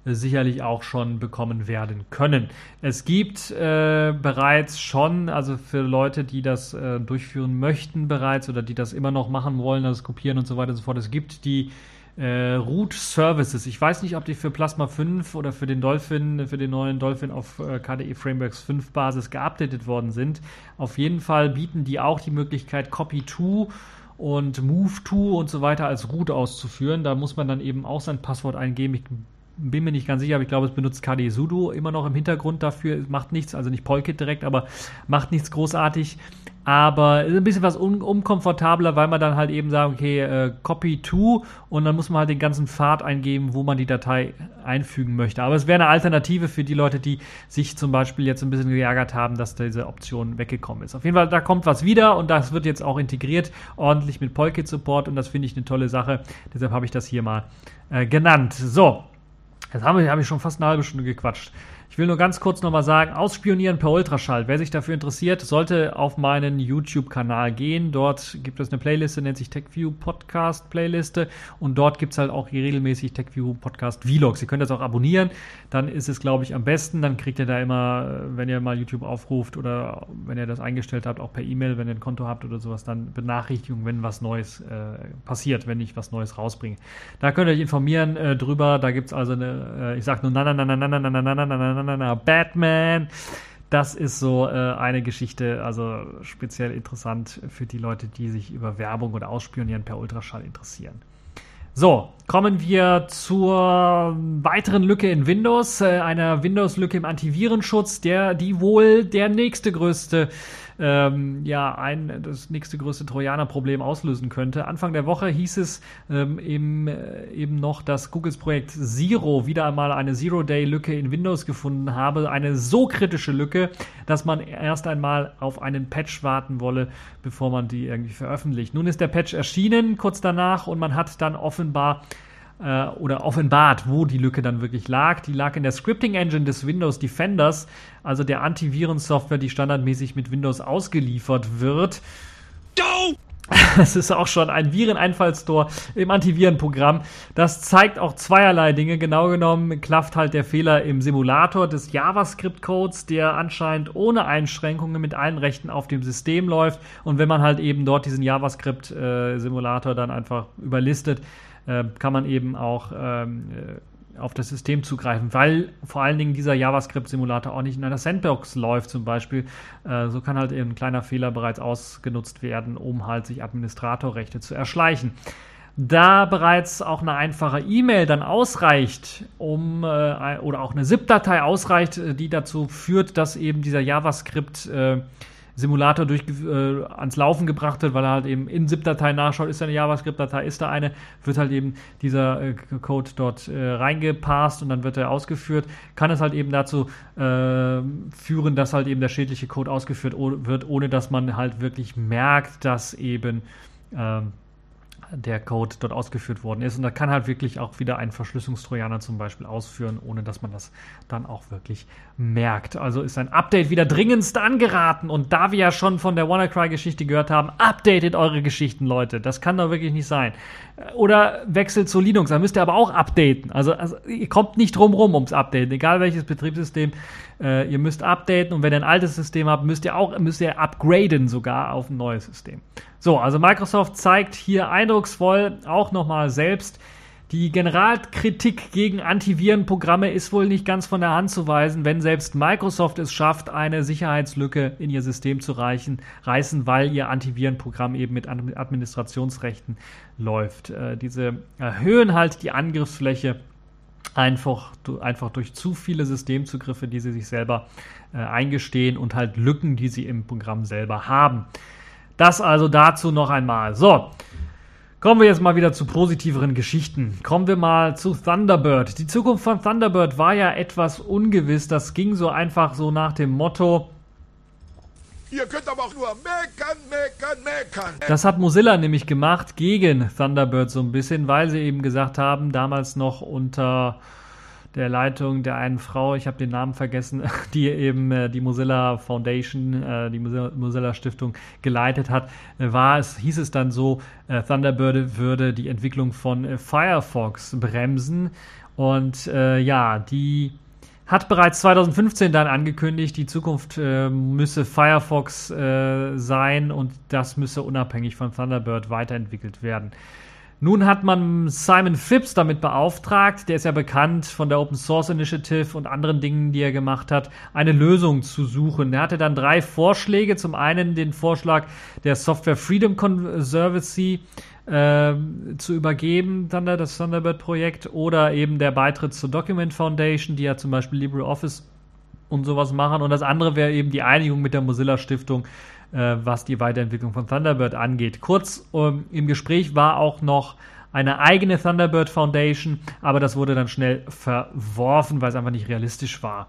sicherlich auch schon bekommen werden können. Es gibt äh, bereits schon, also für Leute, die das äh, durchführen möchten bereits oder die das immer noch machen wollen, das kopieren und so weiter und so fort, es gibt die äh, Root Services. Ich weiß nicht, ob die für Plasma 5 oder für den Dolphin, für den neuen Dolphin auf äh, KDE Frameworks 5 Basis geupdatet worden sind. Auf jeden Fall bieten die auch die Möglichkeit, Copy to und Move to und so weiter als Root auszuführen. Da muss man dann eben auch sein Passwort eingeben. Ich bin mir nicht ganz sicher, aber ich glaube, es benutzt KDE Sudo immer noch im Hintergrund dafür. Macht nichts, also nicht Polkit direkt, aber macht nichts großartig. Aber ist ein bisschen was un unkomfortabler, weil man dann halt eben sagt, okay, äh, Copy to und dann muss man halt den ganzen Pfad eingeben, wo man die Datei einfügen möchte. Aber es wäre eine Alternative für die Leute, die sich zum Beispiel jetzt ein bisschen geärgert haben, dass diese Option weggekommen ist. Auf jeden Fall, da kommt was wieder und das wird jetzt auch integriert, ordentlich mit Polkit Support und das finde ich eine tolle Sache. Deshalb habe ich das hier mal äh, genannt. So, Jetzt habe hab ich schon fast eine halbe Stunde gequatscht. Ich will nur ganz kurz nochmal sagen, ausspionieren per Ultraschall. Wer sich dafür interessiert, sollte auf meinen YouTube-Kanal gehen. Dort gibt es eine Playliste, nennt sich TechView Podcast Playliste. Und dort gibt es halt auch regelmäßig TechView Podcast Vlogs. Ihr könnt das auch abonnieren. Dann ist es, glaube ich, am besten. Dann kriegt ihr da immer, wenn ihr mal YouTube aufruft oder wenn ihr das eingestellt habt, auch per E-Mail, wenn ihr ein Konto habt oder sowas, dann Benachrichtigungen, wenn was Neues äh, passiert, wenn ich was Neues rausbringe. Da könnt ihr euch informieren äh, drüber. Da gibt es also eine, äh, ich sag nur na na na na na na na na na na na na na Batman. Das ist so äh, eine Geschichte, also speziell interessant für die Leute, die sich über Werbung oder Ausspionieren per Ultraschall interessieren. So, kommen wir zur weiteren Lücke in Windows, äh, einer Windows-Lücke im Antivirenschutz, der die wohl der nächste größte ähm, ja ein das nächste größte Trojaner-Problem auslösen könnte. Anfang der Woche hieß es ähm, eben, äh, eben noch, dass Googles Projekt Zero wieder einmal eine Zero-Day-Lücke in Windows gefunden habe. Eine so kritische Lücke, dass man erst einmal auf einen Patch warten wolle, bevor man die irgendwie veröffentlicht. Nun ist der Patch erschienen kurz danach und man hat dann offenbar äh, oder offenbart, wo die Lücke dann wirklich lag. Die lag in der Scripting Engine des Windows Defenders, also der Antivirensoftware, die standardmäßig mit Windows ausgeliefert wird. Das ist auch schon ein Vireneinfallstor im Antivirenprogramm. Das zeigt auch zweierlei Dinge. Genau genommen klafft halt der Fehler im Simulator des JavaScript-Codes, der anscheinend ohne Einschränkungen mit allen Rechten auf dem System läuft. Und wenn man halt eben dort diesen JavaScript-Simulator äh, dann einfach überlistet, äh, kann man eben auch ähm, äh, auf das System zugreifen, weil vor allen Dingen dieser JavaScript-Simulator auch nicht in einer Sandbox läuft zum Beispiel. Äh, so kann halt eben ein kleiner Fehler bereits ausgenutzt werden, um halt sich Administratorrechte zu erschleichen. Da bereits auch eine einfache E-Mail dann ausreicht, um äh, oder auch eine ZIP-Datei ausreicht, äh, die dazu führt, dass eben dieser JavaScript äh, Simulator durch, äh, ans Laufen gebracht wird, weil er halt eben in ZIP-Datei nachschaut, ist da eine JavaScript-Datei, ist da eine, wird halt eben dieser äh, Code dort äh, reingepasst und dann wird er ausgeführt, kann es halt eben dazu äh, führen, dass halt eben der schädliche Code ausgeführt wird, ohne dass man halt wirklich merkt, dass eben ähm, der Code dort ausgeführt worden ist. Und da kann halt wirklich auch wieder ein Verschlüsselungstrojaner zum Beispiel ausführen, ohne dass man das dann auch wirklich merkt. Also ist ein Update wieder dringendst angeraten. Und da wir ja schon von der WannaCry-Geschichte gehört haben, updatet eure Geschichten, Leute. Das kann doch wirklich nicht sein. Oder wechselt zu Linux, da müsst ihr aber auch updaten. Also, also ihr kommt nicht drum rum ums Updaten, egal welches Betriebssystem. Äh, ihr müsst updaten und wenn ihr ein altes System habt, müsst ihr auch müsst ihr upgraden sogar auf ein neues System. So, also Microsoft zeigt hier eindrucksvoll auch nochmal selbst, die Generalkritik gegen Antivirenprogramme ist wohl nicht ganz von der Hand zu weisen, wenn selbst Microsoft es schafft, eine Sicherheitslücke in ihr System zu reichen, reißen, weil ihr Antivirenprogramm eben mit Administrationsrechten läuft. Äh, diese erhöhen halt die Angriffsfläche einfach, einfach durch zu viele Systemzugriffe, die sie sich selber äh, eingestehen und halt Lücken, die sie im Programm selber haben. Das also dazu noch einmal. So. Kommen wir jetzt mal wieder zu positiveren Geschichten. Kommen wir mal zu Thunderbird. Die Zukunft von Thunderbird war ja etwas ungewiss. Das ging so einfach so nach dem Motto. Ihr könnt aber auch nur meckern, meckern, meckern. Das hat Mozilla nämlich gemacht gegen Thunderbird so ein bisschen, weil sie eben gesagt haben, damals noch unter der Leitung der einen Frau, ich habe den Namen vergessen, die eben äh, die Mozilla Foundation, äh, die Mozilla, Stiftung geleitet hat, äh, war es, hieß es dann so, Thunderbird würde die Entwicklung von Firefox bremsen. Und ja, die hat bereits 2015 dann angekündigt, die Zukunft müsse Firefox sein und das müsse unabhängig von Thunderbird weiterentwickelt werden. Nun hat man Simon Phipps damit beauftragt, der ist ja bekannt von der Open Source Initiative und anderen Dingen, die er gemacht hat, eine Lösung zu suchen. Er hatte dann drei Vorschläge. Zum einen den Vorschlag der Software Freedom Conservancy äh, zu übergeben, dann das Thunderbird-Projekt, oder eben der Beitritt zur Document Foundation, die ja zum Beispiel LibreOffice und sowas machen. Und das andere wäre eben die Einigung mit der Mozilla Stiftung äh, was die Weiterentwicklung von Thunderbird angeht. Kurz ähm, im Gespräch war auch noch eine eigene Thunderbird Foundation, aber das wurde dann schnell verworfen, weil es einfach nicht realistisch war.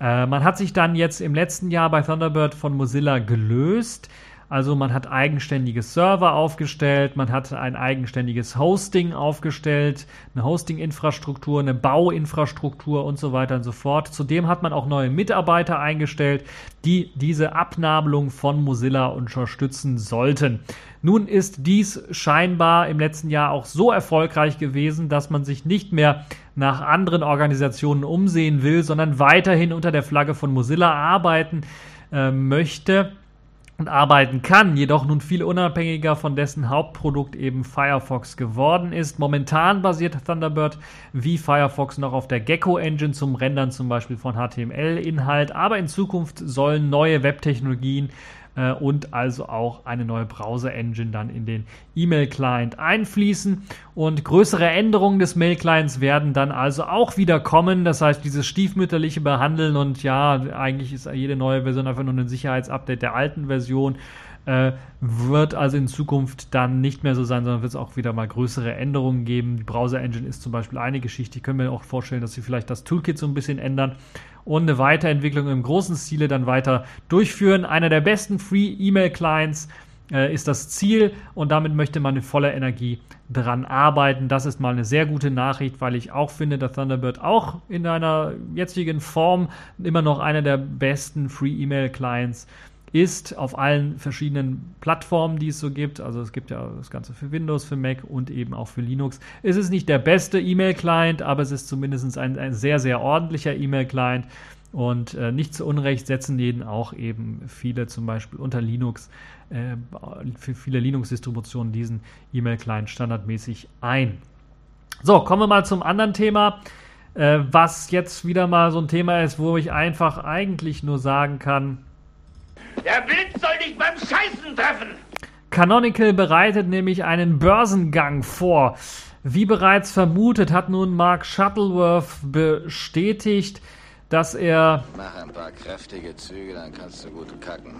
Äh, man hat sich dann jetzt im letzten Jahr bei Thunderbird von Mozilla gelöst. Also man hat eigenständige Server aufgestellt, man hat ein eigenständiges Hosting aufgestellt, eine Hosting-Infrastruktur, eine Bauinfrastruktur und so weiter und so fort. Zudem hat man auch neue Mitarbeiter eingestellt, die diese Abnabelung von Mozilla unterstützen sollten. Nun ist dies scheinbar im letzten Jahr auch so erfolgreich gewesen, dass man sich nicht mehr nach anderen Organisationen umsehen will, sondern weiterhin unter der Flagge von Mozilla arbeiten äh, möchte und arbeiten kann, jedoch nun viel unabhängiger von dessen Hauptprodukt eben Firefox geworden ist. Momentan basiert Thunderbird wie Firefox noch auf der Gecko Engine zum Rendern zum Beispiel von HTML-Inhalt, aber in Zukunft sollen neue Webtechnologien äh, und also auch eine neue Browser-Engine dann in den E-Mail-Client einfließen. Und größere Änderungen des Mail-Clients werden dann also auch wieder kommen. Das heißt, dieses stiefmütterliche Behandeln und ja, eigentlich ist jede neue Version einfach nur ein Sicherheitsupdate der alten Version äh, wird also in Zukunft dann nicht mehr so sein, sondern wird es auch wieder mal größere Änderungen geben. Die Browser Engine ist zum Beispiel eine Geschichte. Ich kann mir auch vorstellen, dass sie vielleicht das Toolkit so ein bisschen ändern und eine Weiterentwicklung im großen Stile dann weiter durchführen. Einer der besten Free E-Mail Clients äh, ist das Ziel und damit möchte man in voller Energie dran arbeiten. Das ist mal eine sehr gute Nachricht, weil ich auch finde, dass Thunderbird auch in einer jetzigen Form immer noch einer der besten Free E-Mail Clients ist ist auf allen verschiedenen Plattformen, die es so gibt. Also es gibt ja das Ganze für Windows, für Mac und eben auch für Linux. Es ist nicht der beste E-Mail-Client, aber es ist zumindest ein, ein sehr, sehr ordentlicher E-Mail-Client. Und äh, nicht zu Unrecht setzen den auch eben viele zum Beispiel unter Linux, äh, für viele Linux-Distributionen diesen E-Mail-Client standardmäßig ein. So, kommen wir mal zum anderen Thema, äh, was jetzt wieder mal so ein Thema ist, wo ich einfach eigentlich nur sagen kann, der Blitz soll dich beim Scheißen treffen! Canonical bereitet nämlich einen Börsengang vor. Wie bereits vermutet, hat nun Mark Shuttleworth bestätigt, dass er. Mach ein paar kräftige Züge, dann kannst du gut kacken.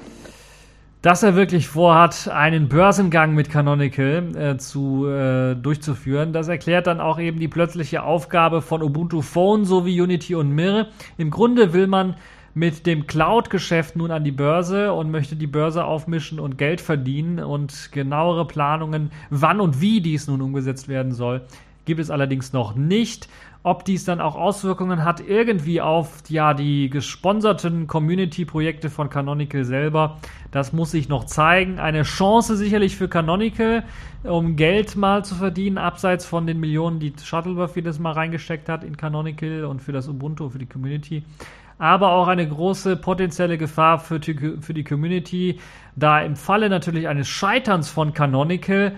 Dass er wirklich vorhat, einen Börsengang mit Canonical äh, zu, äh, durchzuführen. Das erklärt dann auch eben die plötzliche Aufgabe von Ubuntu Phone sowie Unity und Mir. Im Grunde will man mit dem Cloud-Geschäft nun an die Börse und möchte die Börse aufmischen und Geld verdienen und genauere Planungen, wann und wie dies nun umgesetzt werden soll, gibt es allerdings noch nicht. Ob dies dann auch Auswirkungen hat irgendwie auf ja, die gesponserten Community-Projekte von Canonical selber, das muss sich noch zeigen. Eine Chance sicherlich für Canonical, um Geld mal zu verdienen, abseits von den Millionen, die Shuttleworth jedes Mal reingesteckt hat in Canonical und für das Ubuntu, für die Community. Aber auch eine große potenzielle Gefahr für die, für die Community, da im Falle natürlich eines Scheiterns von Canonical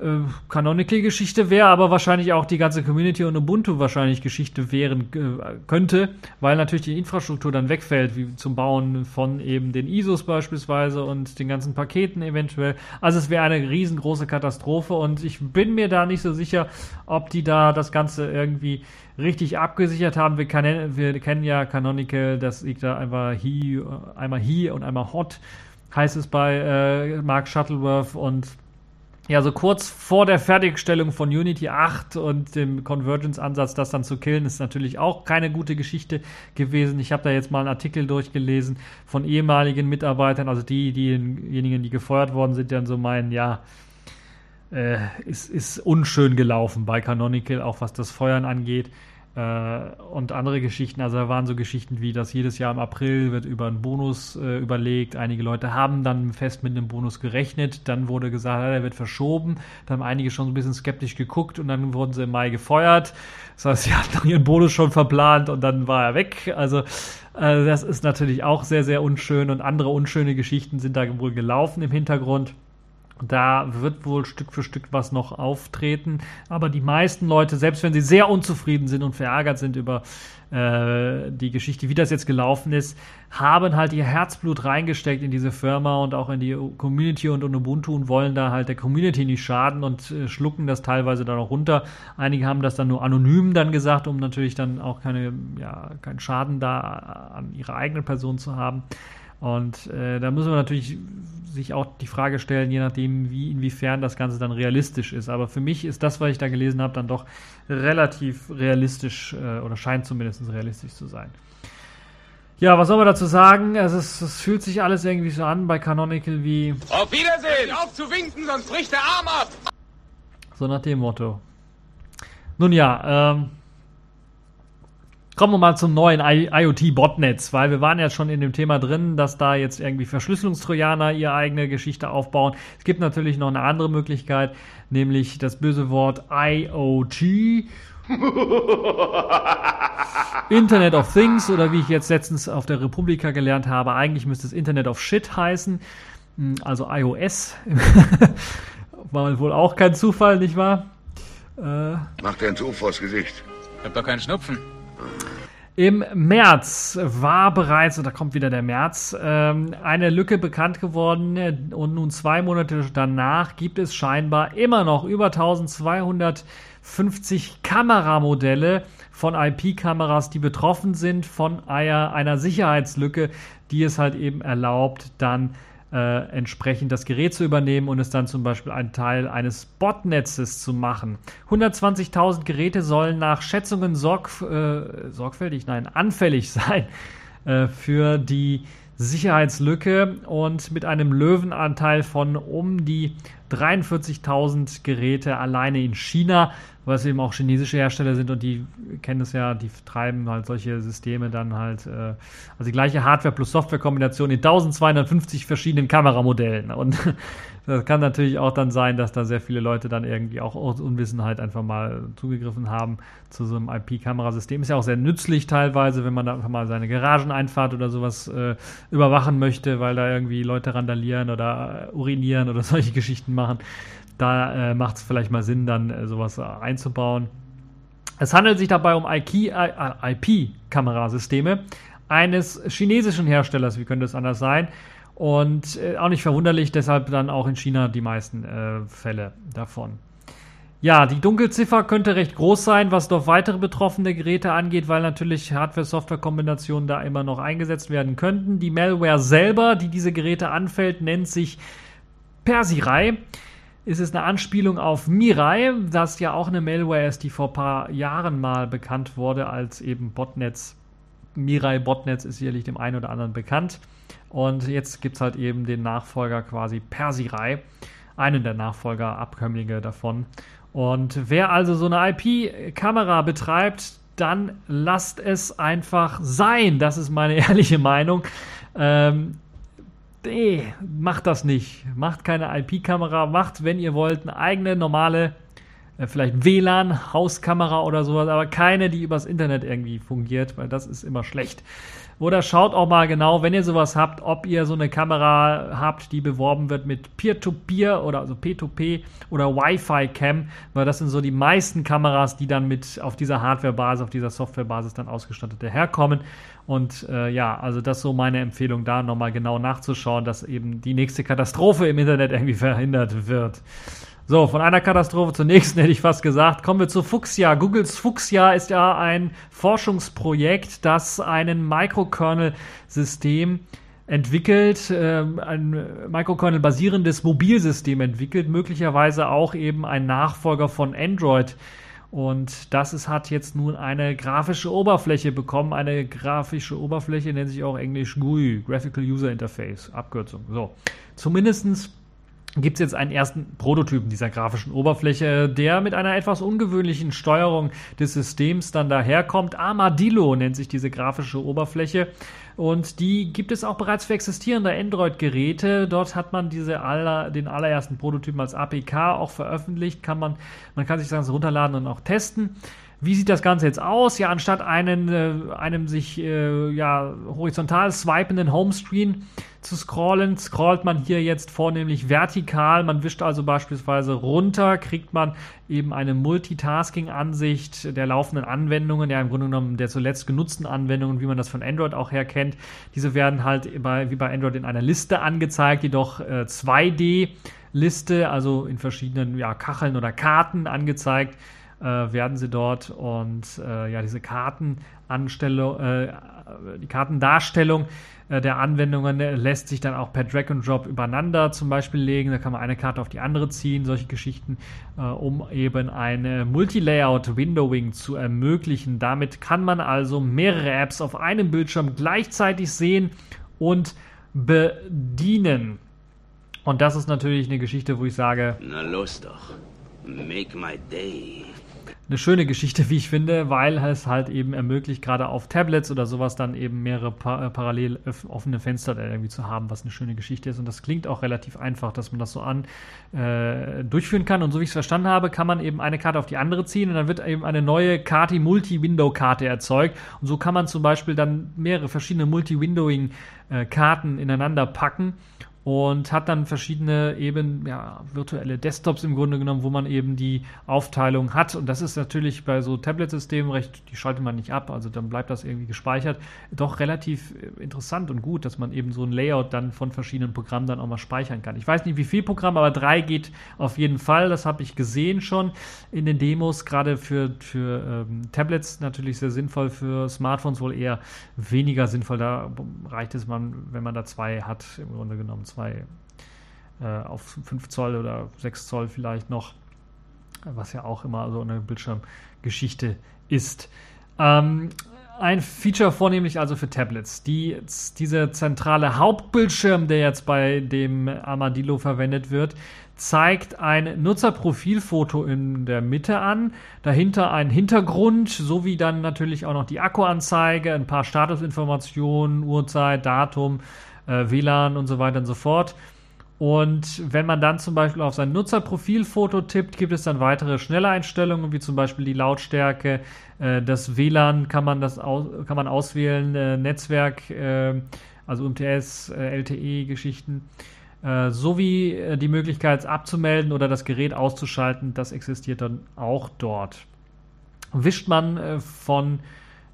äh, Canonical-Geschichte wäre, aber wahrscheinlich auch die ganze Community und Ubuntu wahrscheinlich Geschichte wären äh, könnte, weil natürlich die Infrastruktur dann wegfällt, wie zum Bauen von eben den ISOs beispielsweise und den ganzen Paketen eventuell. Also es wäre eine riesengroße Katastrophe und ich bin mir da nicht so sicher, ob die da das Ganze irgendwie richtig abgesichert haben. Wir, kann, wir kennen ja Canonical, das liegt da einfach he, einmal he und einmal hot, heißt es bei äh, Mark Shuttleworth und ja, so kurz vor der Fertigstellung von Unity 8 und dem Convergence-Ansatz, das dann zu killen, ist natürlich auch keine gute Geschichte gewesen. Ich habe da jetzt mal einen Artikel durchgelesen von ehemaligen Mitarbeitern, also die, diejenigen, die gefeuert worden sind, die dann so meinen, ja, äh, ist, ist unschön gelaufen bei Canonical, auch was das Feuern angeht. Äh, und andere Geschichten, also da waren so Geschichten wie, dass jedes Jahr im April wird über einen Bonus äh, überlegt. Einige Leute haben dann fest mit einem Bonus gerechnet. Dann wurde gesagt, ja, der wird verschoben. Dann haben einige schon so ein bisschen skeptisch geguckt und dann wurden sie im Mai gefeuert. Das heißt, sie hatten ihren Bonus schon verplant und dann war er weg. Also äh, das ist natürlich auch sehr, sehr unschön und andere unschöne Geschichten sind da wohl gelaufen im Hintergrund. Da wird wohl Stück für Stück was noch auftreten. Aber die meisten Leute, selbst wenn sie sehr unzufrieden sind und verärgert sind über äh, die Geschichte, wie das jetzt gelaufen ist, haben halt ihr Herzblut reingesteckt in diese Firma und auch in die Community und in Ubuntu und wollen da halt der Community nicht schaden und äh, schlucken das teilweise dann auch runter. Einige haben das dann nur anonym dann gesagt, um natürlich dann auch keine, ja, keinen Schaden da an ihrer eigenen Person zu haben. Und äh, da müssen wir natürlich sich auch die Frage stellen, je nachdem, wie, inwiefern das Ganze dann realistisch ist. Aber für mich ist das, was ich da gelesen habe, dann doch relativ realistisch äh, oder scheint zumindest realistisch zu sein. Ja, was soll man dazu sagen? Es, ist, es fühlt sich alles irgendwie so an bei Canonical wie. Auf Wiedersehen! Auf zu winken, sonst bricht der Arm ab! So nach dem Motto. Nun ja, ähm, Kommen wir mal zum neuen IoT-Botnetz, weil wir waren ja schon in dem Thema drin, dass da jetzt irgendwie Verschlüsselungstrojaner ihre eigene Geschichte aufbauen. Es gibt natürlich noch eine andere Möglichkeit, nämlich das böse Wort IoT. Internet of Things oder wie ich jetzt letztens auf der Republika gelernt habe, eigentlich müsste es Internet of Shit heißen, hm, also iOS. War wohl auch kein Zufall, nicht wahr? Äh, Macht er ein Zug vors Gesicht. Ich hab doch keinen Schnupfen. Im März war bereits, und da kommt wieder der März, ähm, eine Lücke bekannt geworden. Und nun zwei Monate danach gibt es scheinbar immer noch über 1250 Kameramodelle von IP-Kameras, die betroffen sind von einer, einer Sicherheitslücke, die es halt eben erlaubt, dann äh, entsprechend das Gerät zu übernehmen und es dann zum Beispiel ein Teil eines Botnetzes zu machen. 120.000 Geräte sollen nach Schätzungen sorg, äh, sorgfältig, nein, anfällig sein äh, für die Sicherheitslücke und mit einem Löwenanteil von um die 43.000 Geräte alleine in China weil es eben auch chinesische Hersteller sind und die kennen es ja, die treiben halt solche Systeme dann halt, äh, also die gleiche Hardware plus Software-Kombination in 1250 verschiedenen Kameramodellen. Und das kann natürlich auch dann sein, dass da sehr viele Leute dann irgendwie auch aus Unwissenheit einfach mal zugegriffen haben zu so einem IP-Kamerasystem. Ist ja auch sehr nützlich teilweise, wenn man da einfach mal seine Garageneinfahrt oder sowas äh, überwachen möchte, weil da irgendwie Leute randalieren oder urinieren oder solche Geschichten machen. Da äh, macht es vielleicht mal Sinn, dann äh, sowas einzubauen. Es handelt sich dabei um IP-Kamerasysteme eines chinesischen Herstellers, wie könnte es anders sein? Und äh, auch nicht verwunderlich, deshalb dann auch in China die meisten äh, Fälle davon. Ja, die Dunkelziffer könnte recht groß sein, was doch weitere betroffene Geräte angeht, weil natürlich Hardware-Software-Kombinationen da immer noch eingesetzt werden könnten. Die Malware selber, die diese Geräte anfällt, nennt sich Persirai ist es eine Anspielung auf Mirai, das ja auch eine Malware ist, die vor ein paar Jahren mal bekannt wurde als eben Botnetz Mirai Botnetz ist sicherlich dem einen oder anderen bekannt. Und jetzt gibt es halt eben den Nachfolger quasi Persirai, einen der Nachfolger, Abkömmlinge davon. Und wer also so eine IP-Kamera betreibt, dann lasst es einfach sein. Das ist meine ehrliche Meinung. Ähm, nee, macht das nicht. Macht keine IP-Kamera. Macht, wenn ihr wollt, eine eigene normale, vielleicht WLAN, Hauskamera oder sowas, aber keine, die übers Internet irgendwie fungiert, weil das ist immer schlecht. Oder schaut auch mal genau, wenn ihr sowas habt, ob ihr so eine Kamera habt, die beworben wird mit Peer-to-Peer -Peer oder also P2P oder Wi-Fi-Cam, weil das sind so die meisten Kameras, die dann mit auf dieser Hardware-Basis, auf dieser Software-Basis dann ausgestattet daherkommen. Und äh, ja, also das ist so meine Empfehlung, da nochmal genau nachzuschauen, dass eben die nächste Katastrophe im Internet irgendwie verhindert wird. So, von einer Katastrophe zur nächsten hätte ich fast gesagt. Kommen wir zu Fuchsia. Googles Fuchsia ist ja ein Forschungsprojekt, das einen Microkernel-System entwickelt, äh, ein Microkernel basierendes Mobilsystem entwickelt, möglicherweise auch eben ein Nachfolger von Android. Und das ist, hat jetzt nun eine grafische Oberfläche bekommen. Eine grafische Oberfläche nennt sich auch Englisch GUI, Graphical User Interface, Abkürzung. So. Zumindestens gibt es jetzt einen ersten Prototypen dieser grafischen Oberfläche, der mit einer etwas ungewöhnlichen Steuerung des Systems dann daherkommt. Armadillo nennt sich diese grafische Oberfläche. Und die gibt es auch bereits für existierende Android-Geräte. Dort hat man diese aller, den allerersten Prototypen als APK auch veröffentlicht. Kann man, man kann sich das Ganze runterladen und auch testen. Wie sieht das Ganze jetzt aus? Ja, anstatt einen, äh, einem sich äh, ja, horizontal swipenden Homescreen zu scrollen, scrollt man hier jetzt vornehmlich vertikal. Man wischt also beispielsweise runter, kriegt man eben eine Multitasking-Ansicht der laufenden Anwendungen, ja im Grunde genommen der zuletzt genutzten Anwendungen, wie man das von Android auch her kennt. Diese werden halt bei, wie bei Android in einer Liste angezeigt, jedoch äh, 2D. Liste, also in verschiedenen ja, Kacheln oder Karten angezeigt äh, werden sie dort und äh, ja, diese Kartenanstellung, äh, die Kartendarstellung äh, der Anwendungen lässt sich dann auch per Drag and Drop übereinander zum Beispiel legen. Da kann man eine Karte auf die andere ziehen, solche Geschichten, äh, um eben eine Multilayout-Windowing zu ermöglichen. Damit kann man also mehrere Apps auf einem Bildschirm gleichzeitig sehen und bedienen. Und das ist natürlich eine Geschichte, wo ich sage. Na los doch. Make my day eine schöne Geschichte, wie ich finde, weil es halt eben ermöglicht, gerade auf Tablets oder sowas dann eben mehrere pa äh, parallel offene Fenster irgendwie zu haben, was eine schöne Geschichte ist. Und das klingt auch relativ einfach, dass man das so an äh, durchführen kann. Und so wie ich es verstanden habe, kann man eben eine Karte auf die andere ziehen und dann wird eben eine neue Karte, Multi-Window-Karte erzeugt. Und so kann man zum Beispiel dann mehrere verschiedene Multi-Windowing-Karten äh, ineinander packen und hat dann verschiedene eben ja, virtuelle Desktops im Grunde genommen, wo man eben die Aufteilung hat. Und das ist natürlich bei so Tablet-Systemen recht, die schaltet man nicht ab, also dann bleibt das irgendwie gespeichert. Doch relativ interessant und gut, dass man eben so ein Layout dann von verschiedenen Programmen dann auch mal speichern kann. Ich weiß nicht, wie viel Programm, aber drei geht auf jeden Fall. Das habe ich gesehen schon in den Demos, gerade für, für ähm, Tablets natürlich sehr sinnvoll, für Smartphones wohl eher weniger sinnvoll. Da reicht es man, wenn man da zwei hat, im Grunde genommen zwei zwei äh, auf 5 Zoll oder 6 Zoll vielleicht noch, was ja auch immer so eine Bildschirmgeschichte ist. Ähm, ein Feature vornehmlich also für Tablets. Die, dieser zentrale Hauptbildschirm, der jetzt bei dem Armadillo verwendet wird, zeigt ein Nutzerprofilfoto in der Mitte an, dahinter ein Hintergrund, sowie dann natürlich auch noch die Akkuanzeige, ein paar Statusinformationen, Uhrzeit, Datum, äh, WLAN und so weiter und so fort. Und wenn man dann zum Beispiel auf sein Nutzerprofilfoto tippt, gibt es dann weitere schnelle Einstellungen, wie zum Beispiel die Lautstärke, äh, das WLAN kann man, das aus, kann man auswählen, äh, Netzwerk, äh, also UMTS, äh, LTE-Geschichten, äh, sowie die Möglichkeit abzumelden oder das Gerät auszuschalten, das existiert dann auch dort. Wischt man von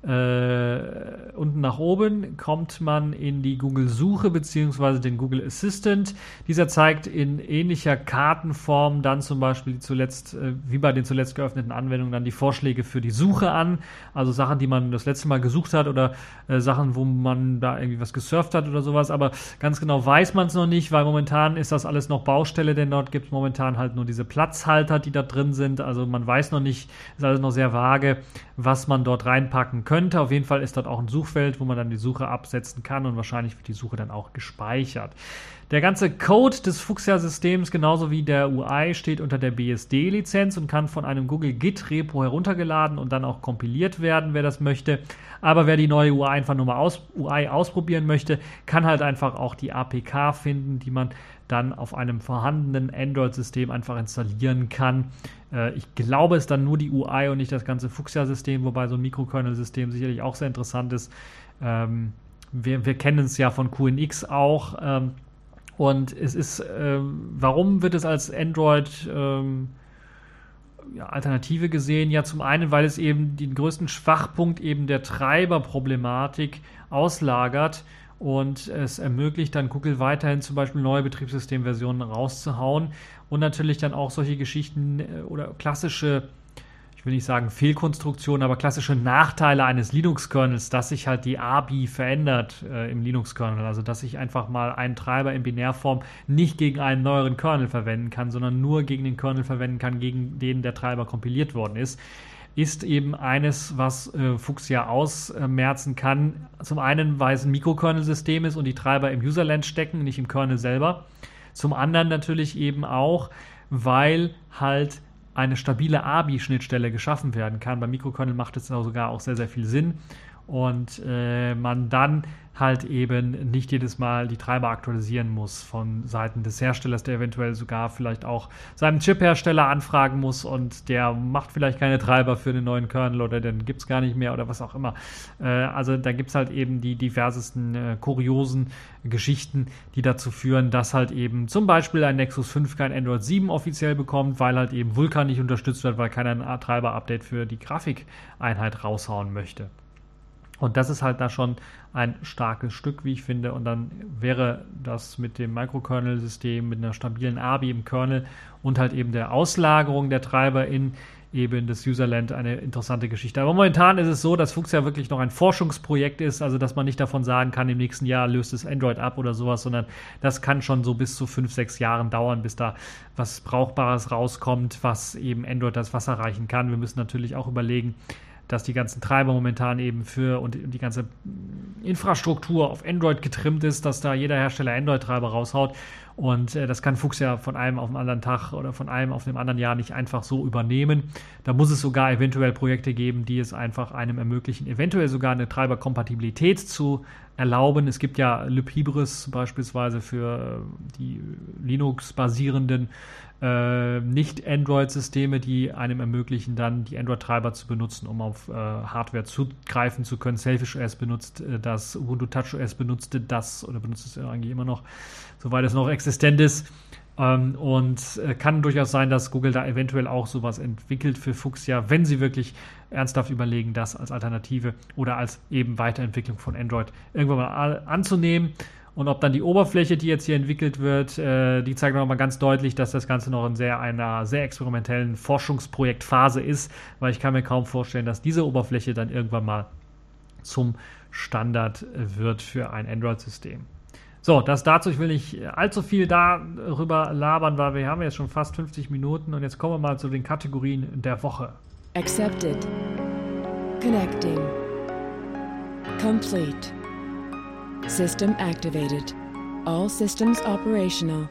äh, unten nach oben kommt man in die Google-Suche bzw. den Google Assistant. Dieser zeigt in ähnlicher Kartenform dann zum Beispiel zuletzt, äh, wie bei den zuletzt geöffneten Anwendungen, dann die Vorschläge für die Suche an. Also Sachen, die man das letzte Mal gesucht hat oder äh, Sachen, wo man da irgendwie was gesurft hat oder sowas. Aber ganz genau weiß man es noch nicht, weil momentan ist das alles noch Baustelle, denn dort gibt es momentan halt nur diese Platzhalter, die da drin sind. Also man weiß noch nicht, ist alles noch sehr vage, was man dort reinpacken könnte könnte. Auf jeden Fall ist dort auch ein Suchfeld, wo man dann die Suche absetzen kann und wahrscheinlich wird die Suche dann auch gespeichert. Der ganze Code des Fuchsia-Systems, genauso wie der UI, steht unter der BSD-Lizenz und kann von einem Google Git-Repo heruntergeladen und dann auch kompiliert werden, wer das möchte. Aber wer die neue UI einfach nur mal aus, UI ausprobieren möchte, kann halt einfach auch die APK finden, die man dann auf einem vorhandenen Android-System einfach installieren kann. Äh, ich glaube, es ist dann nur die UI und nicht das ganze Fuchsia-System, wobei so ein Mikrokernel-System sicherlich auch sehr interessant ist. Ähm, wir, wir kennen es ja von QNX auch. Ähm, und es ist, ähm, warum wird es als Android Alternative gesehen? Ja, zum einen, weil es eben den größten Schwachpunkt eben der Treiberproblematik auslagert und es ermöglicht dann Google weiterhin zum Beispiel neue Betriebssystemversionen rauszuhauen und natürlich dann auch solche Geschichten äh, oder klassische ich will nicht sagen Fehlkonstruktion, aber klassische Nachteile eines Linux-Kernels, dass sich halt die ABI verändert äh, im Linux-Kernel. Also, dass ich einfach mal einen Treiber in Binärform nicht gegen einen neueren Kernel verwenden kann, sondern nur gegen den Kernel verwenden kann, gegen den der Treiber kompiliert worden ist ist eben eines, was äh, Fuchsia ausmerzen kann. Zum einen, weil es ein Mikrokernel-System ist und die Treiber im Userland stecken, nicht im Kernel selber. Zum anderen natürlich eben auch, weil halt eine stabile ABI-Schnittstelle geschaffen werden kann. Beim Mikrokernel macht es sogar auch sehr, sehr viel Sinn und äh, man dann halt eben nicht jedes Mal die Treiber aktualisieren muss von Seiten des Herstellers, der eventuell sogar vielleicht auch seinem Chip-Hersteller anfragen muss und der macht vielleicht keine Treiber für den neuen Kernel oder den gibt es gar nicht mehr oder was auch immer. Äh, also da gibt es halt eben die diversesten äh, kuriosen Geschichten, die dazu führen, dass halt eben zum Beispiel ein Nexus 5 kein Android 7 offiziell bekommt, weil halt eben Vulkan nicht unterstützt wird, weil keiner ein Treiber-Update für die Grafikeinheit raushauen möchte. Und das ist halt da schon ein starkes Stück, wie ich finde. Und dann wäre das mit dem Microkernel-System, mit einer stabilen ABI im Kernel und halt eben der Auslagerung der Treiber in eben das Userland eine interessante Geschichte. Aber momentan ist es so, dass Fuchs ja wirklich noch ein Forschungsprojekt ist, also dass man nicht davon sagen kann, im nächsten Jahr löst es Android ab oder sowas, sondern das kann schon so bis zu fünf, sechs Jahren dauern, bis da was Brauchbares rauskommt, was eben Android das Wasser reichen kann. Wir müssen natürlich auch überlegen, dass die ganzen Treiber momentan eben für und die ganze Infrastruktur auf Android getrimmt ist, dass da jeder Hersteller Android-Treiber raushaut. Und äh, das kann Fuchs ja von einem auf den anderen Tag oder von einem auf dem anderen Jahr nicht einfach so übernehmen. Da muss es sogar eventuell Projekte geben, die es einfach einem ermöglichen, eventuell sogar eine Treiberkompatibilität zu erlauben. Es gibt ja Libhybris beispielsweise für äh, die Linux-basierenden äh, Nicht-Android-Systeme, die einem ermöglichen, dann die Android-Treiber zu benutzen, um auf äh, Hardware zugreifen zu können. Selfish OS benutzt äh, das, Ubuntu Touch OS benutzte das oder benutzt es eigentlich immer noch, soweit es noch existent ist. Ähm, und äh, kann durchaus sein, dass Google da eventuell auch sowas entwickelt für Fuchsia, wenn sie wirklich ernsthaft überlegen, das als Alternative oder als eben Weiterentwicklung von Android irgendwann mal anzunehmen. Und ob dann die Oberfläche, die jetzt hier entwickelt wird, äh, die zeigt nochmal ganz deutlich, dass das Ganze noch in sehr einer sehr experimentellen Forschungsprojektphase ist, weil ich kann mir kaum vorstellen, dass diese Oberfläche dann irgendwann mal zum Standard wird für ein Android-System. So, das dazu. Ich will nicht allzu viel darüber labern, weil wir haben jetzt schon fast 50 Minuten und jetzt kommen wir mal zu den Kategorien der Woche. Accepted. Connecting. Complete. System activated. All systems operational.